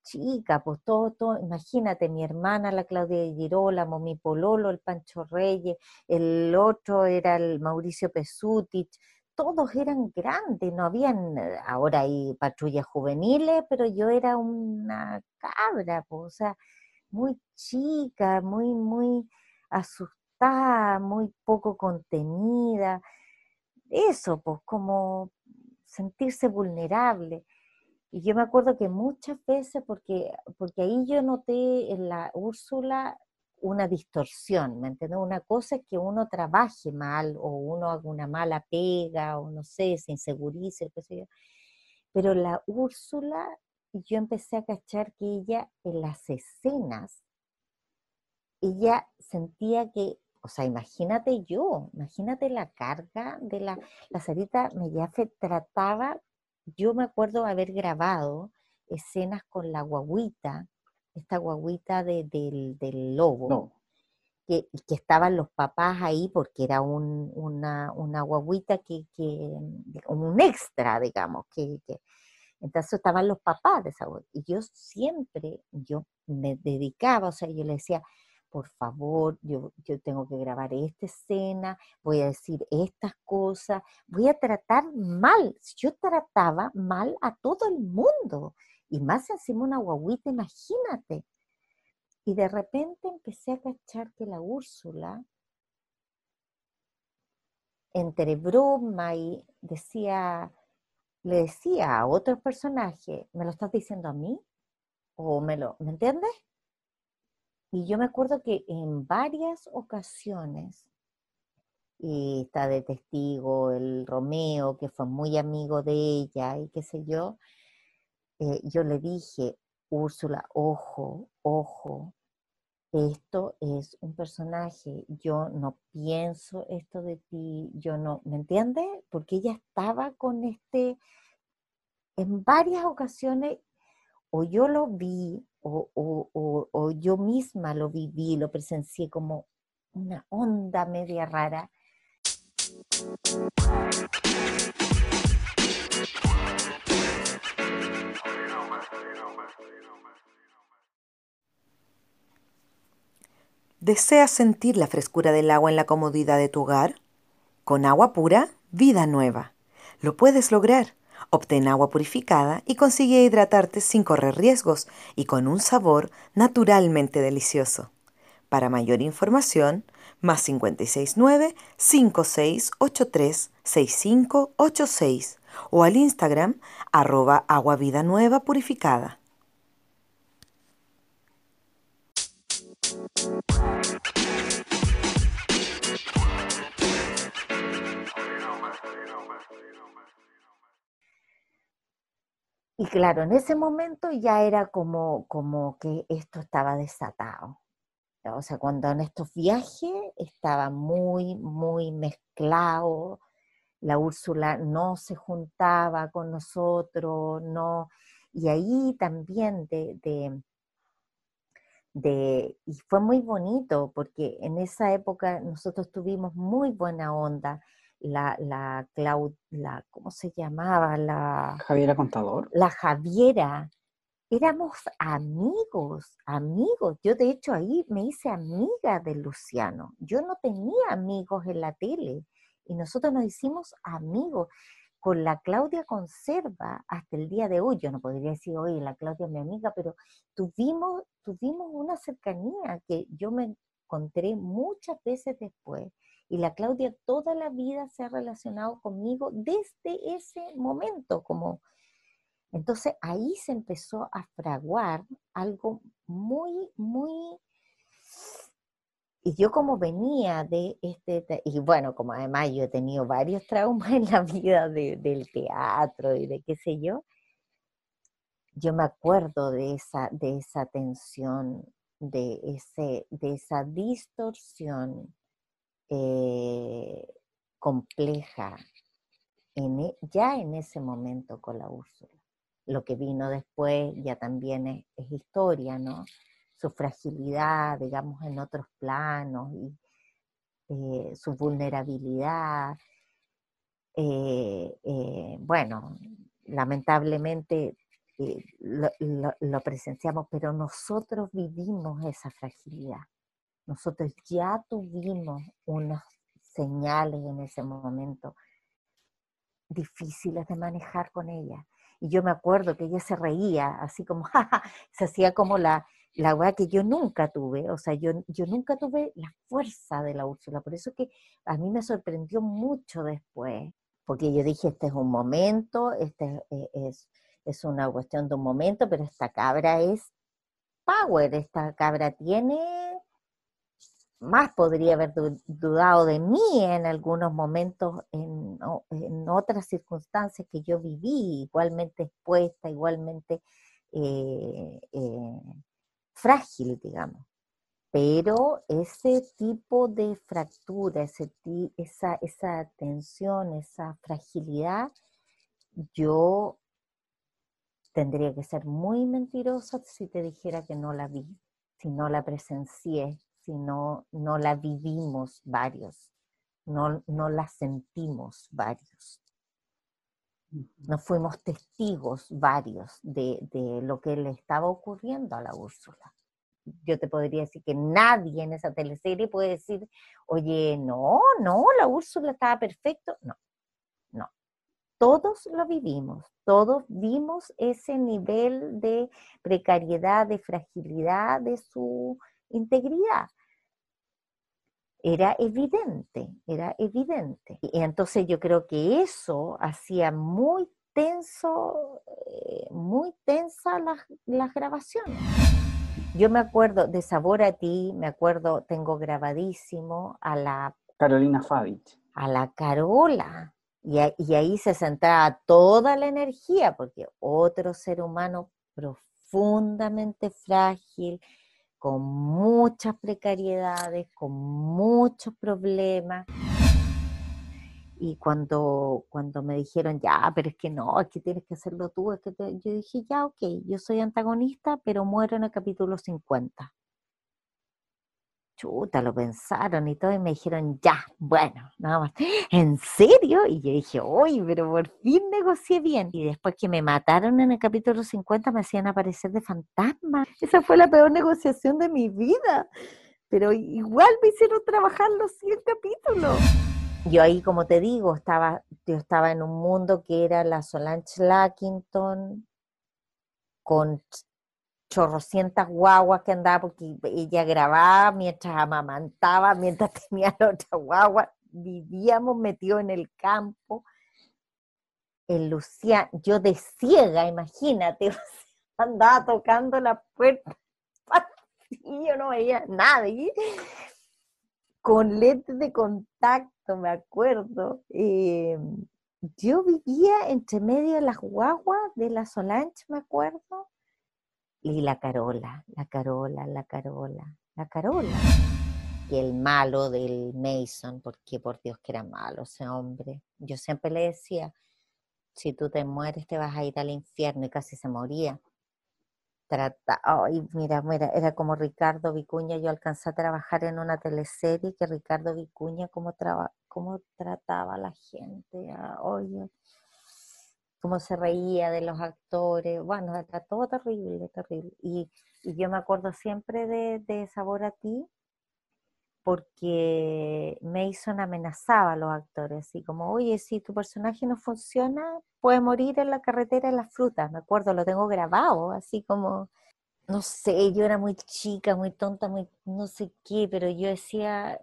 chica, pues todo, todo, imagínate, mi hermana, la Claudia Girolamo, mi pololo, el Pancho Reyes, el otro era el Mauricio Pesutich, todos eran grandes, no habían, eh, ahora hay patrullas juveniles, pero yo era una cabra, pues, o sea, muy chica, muy, muy asustada, muy poco contenida, eso, pues como sentirse vulnerable. Y yo me acuerdo que muchas veces, porque, porque ahí yo noté en la Úrsula una distorsión, ¿me entiendes? Una cosa es que uno trabaje mal o uno haga una mala pega o no sé, se insegurice, qué sé yo. Pero la Úrsula, yo empecé a cachar que ella en las escenas, ella sentía que, o sea, imagínate yo, imagínate la carga de la, la Sarita Mellafe trataba yo me acuerdo haber grabado escenas con la guaguita, esta guaguita de, del, lobo, que, que, estaban los papás ahí porque era un, una, una, guaguita que, que, un extra, digamos, que, entonces estaban los papás de esa guaguita. Y yo siempre, yo me dedicaba, o sea, yo le decía, por favor, yo, yo tengo que grabar esta escena, voy a decir estas cosas, voy a tratar mal. Yo trataba mal a todo el mundo, y más encima una guaguita, imagínate. Y de repente empecé a cachar que la Úrsula, entre broma y decía, le decía a otro personaje, ¿me lo estás diciendo a mí? ¿O me lo, ¿me entiendes? Y yo me acuerdo que en varias ocasiones, y está de testigo el Romeo, que fue muy amigo de ella y qué sé yo, eh, yo le dije, Úrsula, ojo, ojo, esto es un personaje, yo no pienso esto de ti, yo no, ¿me entiendes? Porque ella estaba con este, en varias ocasiones, o yo lo vi o, yo misma lo viví, lo presencié como una onda media rara. ¿Deseas sentir la frescura del agua en la comodidad de tu hogar? Con agua pura, vida nueva. Lo puedes lograr Obtén agua purificada y consigue hidratarte sin correr riesgos y con un sabor naturalmente delicioso. Para mayor información, más 569 5683 6586 o al Instagram arroba agua vida nueva purificada. Y claro, en ese momento ya era como, como que esto estaba desatado. O sea, cuando en estos viajes estaba muy, muy mezclado, la Úrsula no se juntaba con nosotros, no, y ahí también de, de, de, y fue muy bonito porque en esa época nosotros tuvimos muy buena onda, la, la, la, ¿cómo se llamaba? La Javiera Contador. La Javiera. Éramos amigos, amigos. Yo de hecho ahí me hice amiga de Luciano. Yo no tenía amigos en la tele y nosotros nos hicimos amigos. Con la Claudia Conserva hasta el día de hoy, yo no podría decir, oye, la Claudia es mi amiga, pero tuvimos, tuvimos una cercanía que yo me encontré muchas veces después y la Claudia toda la vida se ha relacionado conmigo desde ese momento, como entonces ahí se empezó a fraguar algo muy, muy y yo como venía de este, y bueno, como además yo he tenido varios traumas en la vida del teatro y de qué sé yo, yo me acuerdo de esa, de esa tensión, de, ese, de esa distorsión eh, compleja en, e, ya en ese momento con la Úrsula. Lo que vino después ya también es, historia, ¿no? Su fragilidad, digamos, en otros planos y eh, su vulnerabilidad. Eh, bueno, lamentablemente lo, lo, presenciamos, pero nosotros vivimos esa fragilidad. Nosotros ya tuvimos unas señales en ese momento difíciles de manejar con ella. Y yo me acuerdo que ella se reía, así como, <laughs> se hacía como la, la weá que yo nunca tuve. O sea, yo, yo nunca tuve la fuerza de la Úrsula. Por eso que a mí me sorprendió mucho después, porque yo dije, este es un momento, este es, es, es una cuestión de un momento, pero esta cabra es power, esta cabra tiene más podría haber dudado de mí en algunos momentos, en, otras circunstancias que yo viví, igualmente expuesta, igualmente eh, eh, frágil, digamos. Pero ese tipo de fractura, esa tensión, esa fragilidad, yo tendría que ser muy mentirosa si te dijera que no la vi, si no la presencié, si no, no la vivimos varios, no, no la sentimos varios. No fuimos testigos varios de, de, lo que le estaba ocurriendo a la Úrsula. Yo te podría decir que nadie en esa teleserie puede decir, oye, no, no, la Úrsula estaba perfecto. No, no. Todos lo vivimos, todos vimos ese nivel de precariedad, de fragilidad de su integridad. Era evidente, era evidente. Y entonces yo creo que eso hacía muy tenso, eh, muy tensa las, las grabaciones. Yo me acuerdo de Sabor a ti, me acuerdo, tengo grabadísimo a la... Carolina Fabich. A la Carola. Y, y ahí se centraba toda la energía, porque otro ser humano profundamente frágil, con muchas precariedades, con muchos problemas. Y cuando, cuando me dijeron, ya, pero es que no, es que tienes que hacerlo tú, es que yo dije, ya, ok, yo soy antagonista, pero muero en el capítulo 50 lo pensaron y todo, y me dijeron, ya, bueno, nada más. ¿En serio? Y yo dije, uy, pero por fin negocié bien. Y después que me mataron en el capítulo 50, me hacían aparecer de fantasma. Esa fue la peor negociación de mi vida. Pero igual me hicieron trabajar los 100 capítulos. Yo ahí, como te digo, estaba, yo estaba en un mundo que era la Solange Lackington, con chorrocientas guaguas que andaba porque ella grababa mientras amamantaba, mientras <laughs> tenía la otra guagua, vivíamos metidos en el campo. En Luciano, yo de ciega, imagínate, <laughs> andaba tocando la puerta <laughs> y yo no veía nadie. Con lentes de contacto, me acuerdo. Eh, yo vivía entre medio de las guaguas de la Solange, me acuerdo, y la Carola, la Carola, la Carola, la Carola. Y el malo del Mason, porque por Dios que era malo ese hombre. Yo siempre le decía, si tú te mueres te vas a ir al infierno y casi se moría. Trata, ay, mira, mira, era como Ricardo Vicuña, yo alcancé a trabajar en una teleserie que Ricardo Vicuña como, cómo trataba a la gente, a, oye, cómo se reía de los actores, bueno, era todo terrible, terrible. Y, yo me acuerdo siempre de, de, Sabor a ti, porque Mason amenazaba a los actores, así como, oye, si tu personaje no funciona, puede morir en la carretera de las frutas, me acuerdo, lo tengo grabado, así como, no sé, yo era muy chica, muy tonta, muy no sé qué, pero yo decía,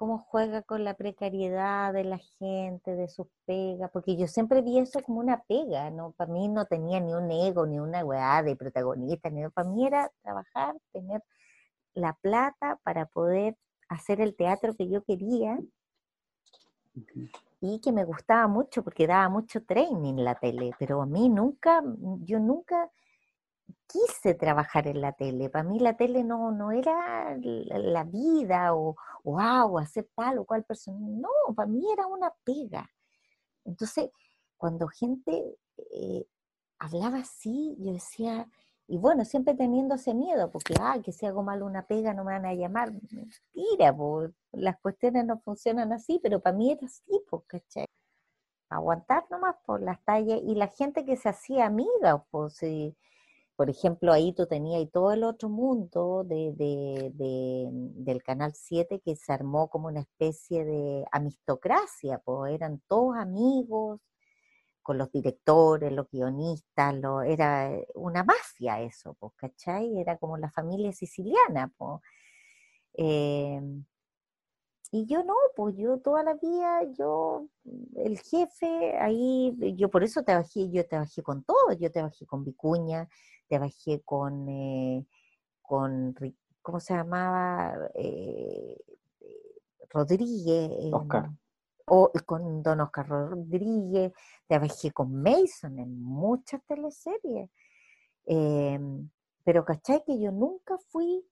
cómo juega con la precariedad de la gente, de sus pegas, porque yo siempre vi eso como una pega, ¿no? Para mí no tenía ni un ego, ni una weá de protagonista, ni para mí era trabajar, tener la plata para poder hacer el teatro que yo quería y que me gustaba mucho porque daba mucho training la tele, pero a mí nunca, yo nunca quise trabajar en la tele. Para mí la tele no, no era la vida o, wow, hacer tal o cual persona. No, para mí era una pega. Entonces, cuando gente eh, hablaba así, yo decía, y bueno, siempre teniendo ese miedo, porque, ah, que si hago mal una pega no me van a llamar. Mentira, las cuestiones no funcionan así, pero para mí era así, pues, ¿cachai? Aguantar nomás por las tallas y la gente que se hacía amiga, pues, si, por ejemplo, ahí tú tenías todo el otro mundo de, del Canal 7 que se armó como una especie de amistocracia, pues eran todos amigos con los directores, los guionistas, lo, era una mafia eso, pues, ¿cachai? Era como la familia siciliana, pues. y yo no, pues yo toda la vida, yo, el jefe, ahí, yo por eso trabajé, yo trabajé con todo, yo trabajé con Vicuña, trabajé con, eh, con ¿cómo se llamaba? Eh, Rodríguez. Oscar. o con Don Oscar Rodríguez, trabajé con Mason en muchas teleseries. Em, pero ¿cachai? Que yo nunca fui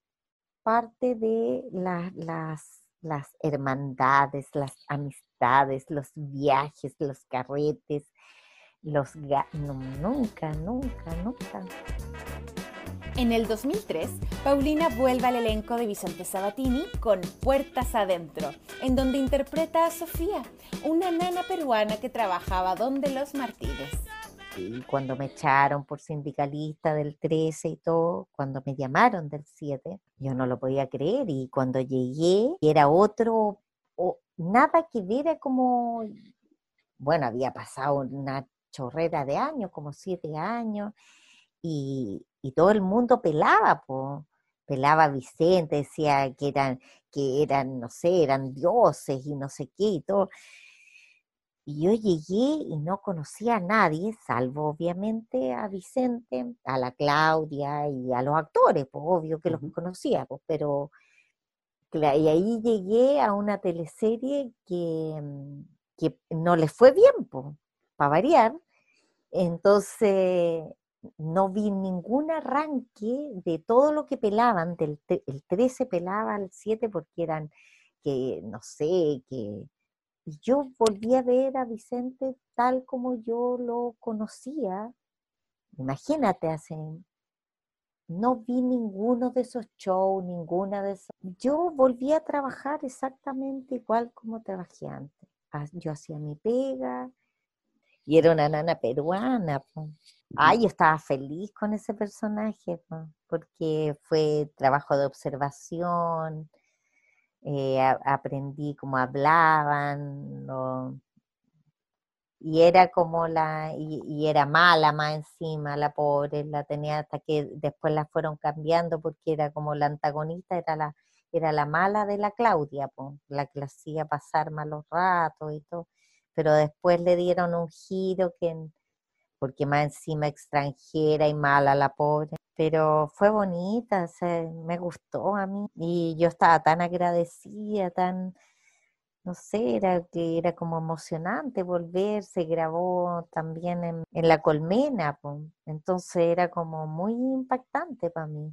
parte de las, las hermandades, las amistades, los viajes, los carretes, los no, nunca, nunca, nunca. En el 2003, Paulina vuelve al elenco de Vicente Sabatini con Puertas Adentro, en donde interpreta a Sofía, una nana peruana que trabajaba donde los Martínez. Y cuando me echaron por sindicalista del 13 y todo, cuando me llamaron del 7, yo no lo podía creer y cuando llegué era otro, nada que viera como, bueno, había pasado una chorrera de años, como siete años, y, todo el mundo pelaba, po. pelaba a Vicente, decía que eran, que eran, no sé, eran dioses y no sé qué y todo. Y yo llegué y no conocía a nadie, salvo obviamente a Vicente, a la Claudia y a los actores, pues obvio que los conocía, pues, pero y ahí llegué a una teleserie que, mm, que no les fue bien, para variar. Entonces, no vi ningún arranque de todo lo que pelaban, del el 13 pelaba al 7 porque eran, que no sé, que yo volví a ver a Vicente tal como yo lo conocía. Imagínate, hace, no vi ninguno de esos shows, ninguna de esos. Yo volví a trabajar exactamente igual como trabajé antes. Yo hacía mi pega, y era una nana peruana. Ay, yo estaba feliz con ese personaje, porque fue trabajo de observación, eh, aprendí cómo hablaban, y era como la, y, era mala más encima, la pobre, la tenía hasta que después la fueron cambiando porque era como la antagonista, era la, era la mala de la Claudia, la que la hacía pasar malos ratos y todo pero después le dieron un giro que, porque más encima extranjera y mala la pobre, pero fue bonita, me gustó a mí. Y yo estaba tan agradecida, tan, no sé, era que era como emocionante volver, se grabó también en, en La Colmena, entonces era como muy impactante para mí.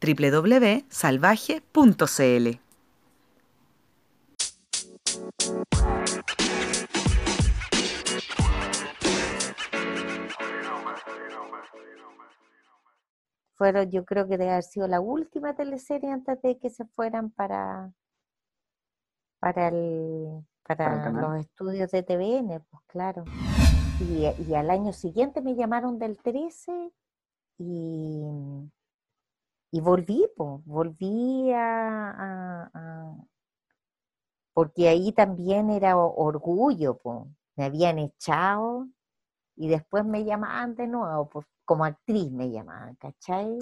www.salvaje.cl. Fueron, yo creo que debe haber sido la última teleserie antes de que se fueran para, para, el, para, los estudios de TVN, pues claro. Y, y, al año siguiente me llamaron del 13 y, y volví, pues, volví a, porque ahí también era orgullo, pues. me habían echado y después me llamaban de nuevo, pues, como actriz me llamaban, ¿cachai?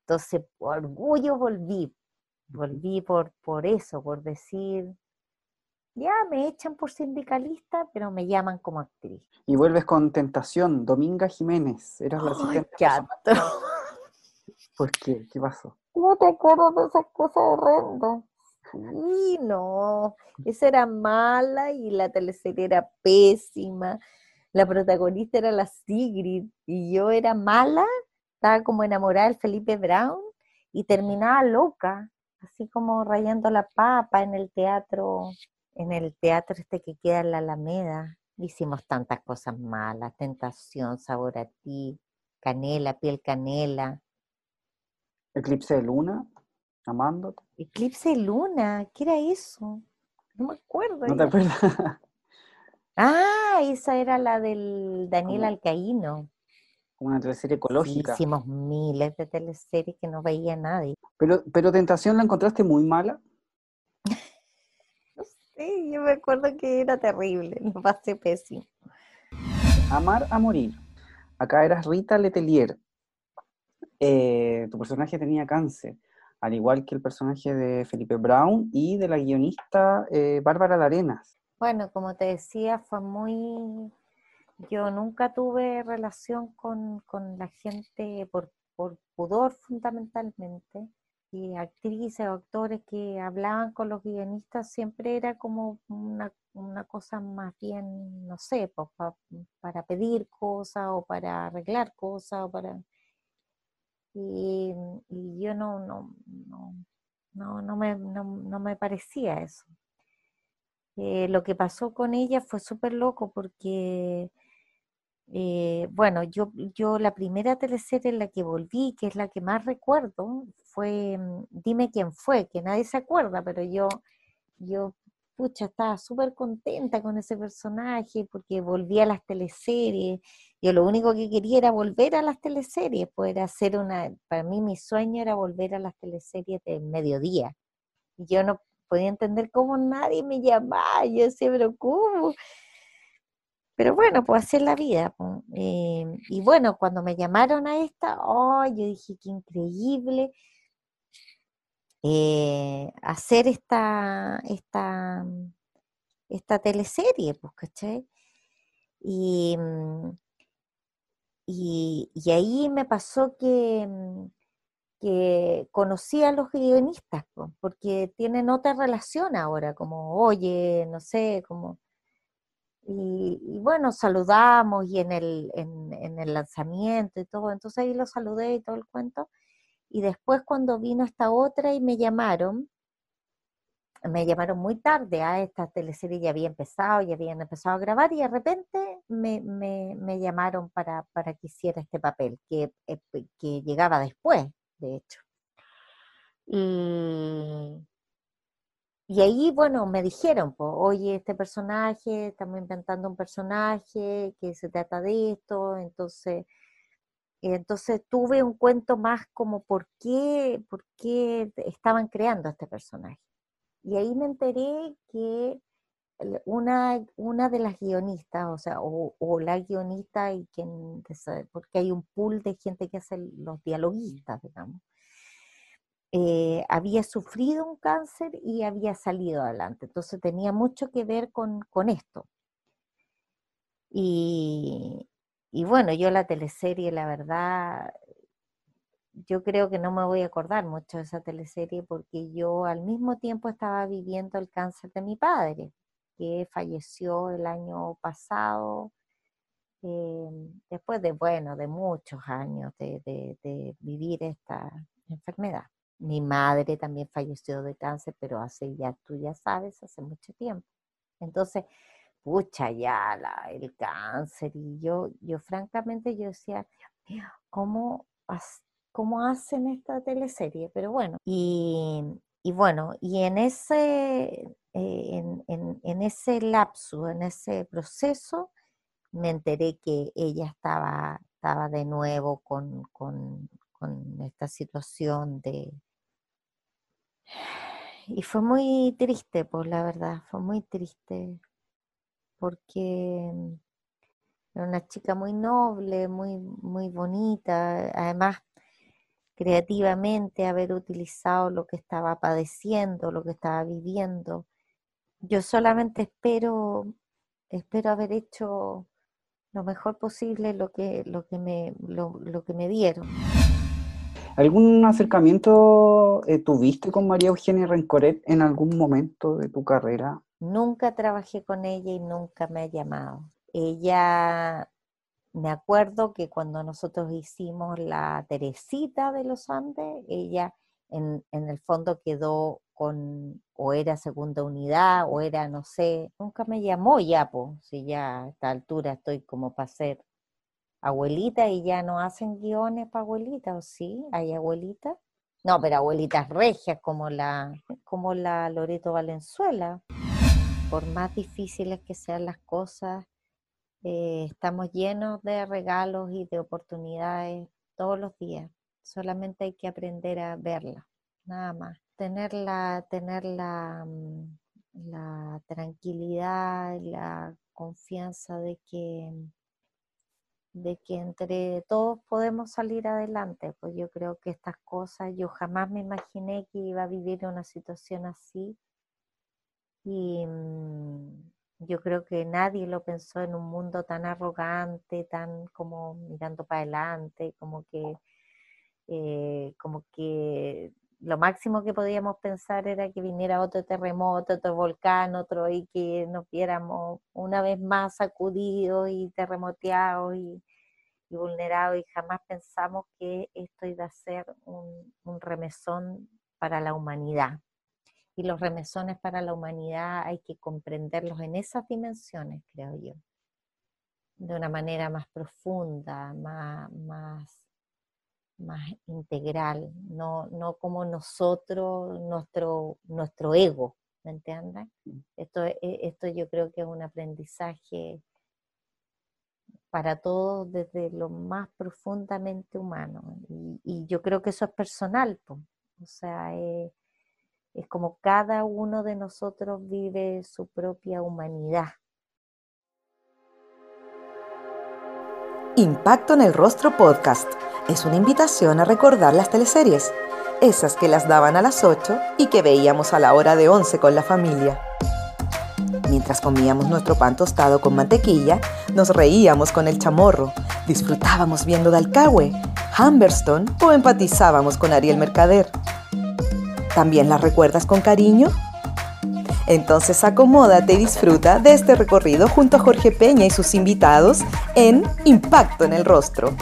Entonces, orgullo volví, volví por, por eso, por decir, ya me echan por sindicalista, pero me llaman como actriz. Y vuelves con Tentación, Dominga Jiménez, eras la siguiente. ¿Por qué? ¿Qué pasó? No te acuerdo de esas cosas horrendas. Sí, no, esa era mala y la teleserie era pésima. La protagonista era la Sigrid y yo era mala, estaba como enamorada del Felipe Brown y terminaba loca, así como rayando la papa en el teatro, en el teatro este que queda en la Alameda. Hicimos tantas cosas malas, tentación, sabor a ti, canela, piel canela. Eclipse de luna, amándote. Eclipse de luna, ¿qué era eso? No me acuerdo. ¿No te acuerdas? ah, esa era la del Daniel Alcaíno. Una teleserie ecológica. hicimos miles de teleseries que no veía nadie. Pero, pero Tentación la encontraste muy mala. <laughs> no sé, yo me acuerdo que era terrible, lo pasé pésimo. Amar a morir. Acá eras Rita Letelier. Eh, tu personaje tenía cáncer al igual que el personaje de Felipe Brown y de la guionista eh, Bárbara Larenas. Bueno, como te decía, fue muy... Yo nunca tuve relación con, la gente por, pudor fundamentalmente, y actrices o actores que hablaban con los guionistas siempre era como una, cosa más bien, no sé, pues, para pedir cosas o para arreglar cosas o para y, yo no, no, no, no, me, no, me parecía eso. Eh, lo que pasó con ella fue súper loco porque, eh, bueno, yo, yo la primera teleserie en la que volví, que es la que más recuerdo, fue mm, Dime quién fue, que nadie se acuerda, pero yo, yo estaba súper contenta con ese personaje porque volví a las teleseries. Yo lo único que quería era volver a las teleseries, pues era hacer una, para mí mi sueño era volver a las teleseries de mediodía. Y yo no podía entender cómo nadie me llamaba, yo decía, pero ¿cómo? Pero bueno, pues hacer la vida. Eh, y bueno, cuando me llamaron a esta, oh, yo dije, qué increíble eh, hacer esta, esta, esta teleserie, pues, ¿cachai? Y, mm, y, ahí me pasó que, mm, que conocí a los guionistas, pues, porque tienen otra relación ahora, como, oye, no sé, como... Y, bueno, saludamos y en el, en, en el lanzamiento y todo, entonces ahí los saludé y todo el cuento. Y después cuando vino esta otra y me llamaron, me llamaron muy tarde, a ah, esta teleserie ya había empezado, ya habían empezado a grabar y de repente me, me, llamaron para, para, que hiciera este papel, que, eh, que llegaba después, de hecho. Y, y ahí, bueno, me dijeron, pues, oye, este personaje, estamos inventando un personaje que se trata de esto, entonces entonces tuve un cuento más como por qué, por qué estaban creando este personaje. Y ahí me enteré que una, una de las guionistas, o sea, o, la guionista y quien, porque hay un pool de gente que hace los dialoguistas, digamos. eh, había sufrido un cáncer y había salido adelante. Entonces tenía mucho que ver con, con esto. Y, y bueno, yo la teleserie, la verdad, yo creo que no me voy a acordar mucho de esa teleserie porque yo al mismo tiempo estaba viviendo el cáncer de mi padre, que falleció el año pasado, eh, después de, bueno, de muchos años de, de, vivir esta enfermedad. Mi madre también falleció de cáncer, pero hace ya, tú ya sabes, hace mucho tiempo. Entonces, pucha, ya la, el cáncer, y yo, yo francamente, yo decía, ¿cómo, cómo hacen esta teleserie? Pero bueno, y, y bueno, y en ese, eh, en, en, ese lapso, en ese proceso, me enteré que ella estaba, estaba de nuevo con, con, con esta situación de... Y fue muy triste, pues la verdad, fue muy triste porque mm, era una chica muy noble, muy, muy bonita, además creativamente haber utilizado lo que estaba padeciendo, lo que estaba viviendo. Yo solamente espero, espero haber hecho lo mejor posible lo que, lo que, me, lo, lo que me dieron. ¿Algún acercamiento eh, tuviste con María Eugenia Rencoret en algún momento de tu carrera? Nunca trabajé con ella y nunca me ha llamado. Ella, me acuerdo que cuando nosotros hicimos la Teresita de los Andes, ella en, el fondo quedó con, o era segunda unidad, o era, no sé, nunca me llamó ya, pues, si ya a esta altura estoy como para ser abuelita y ya no hacen guiones para abuelita, ¿o sí? ¿Hay abuelitas? No, pero abuelitas regias como la, como la Loreto Valenzuela por más difíciles que sean las cosas, eh, estamos llenos de regalos y de oportunidades todos los días. Solamente hay que aprender a verla, nada más. Tener la, tener la, mm, la tranquilidad, la confianza de que, de que entre todos podemos salir adelante. Pues yo creo que estas cosas, yo jamás me imaginé que iba a vivir una situación así y mm, yo creo que nadie lo pensó en un mundo tan arrogante, tan como mirando para adelante, como que, eh, como que lo máximo que podíamos pensar era que viniera otro terremoto, otro volcán, otro y que nos viéramos una vez más sacudidos y terremoteados y, vulnerados y jamás pensamos que esto iba a ser un remesón para la humanidad y los remesones para la humanidad hay que comprenderlos en esas dimensiones, creo yo, de una manera más profunda, más, más, más integral, no, no como nosotros, nuestro, nuestro ego, ¿me entiendes? Mm. Esto, e, esto yo creo que es un aprendizaje para todos desde lo más profundamente humano. Y, yo creo que eso es personal, o sea, eh, es como cada uno de nosotros vive su propia humanidad. Impacto en el Rostro Podcast es una invitación a recordar las teleseries, esas que las daban a las 8 y que veíamos a la hora de 11 con la familia. Mientras comíamos nuestro pan tostado con mantequilla, nos reíamos con el chamorro, disfrutábamos viendo Dalcahue, Humberstone o empatizábamos con Ariel Mercader. ¿También la recuerdas con cariño? Entonces acomódate y disfruta de este recorrido junto a Jorge Peña y sus invitados en Impacto en el Rostro.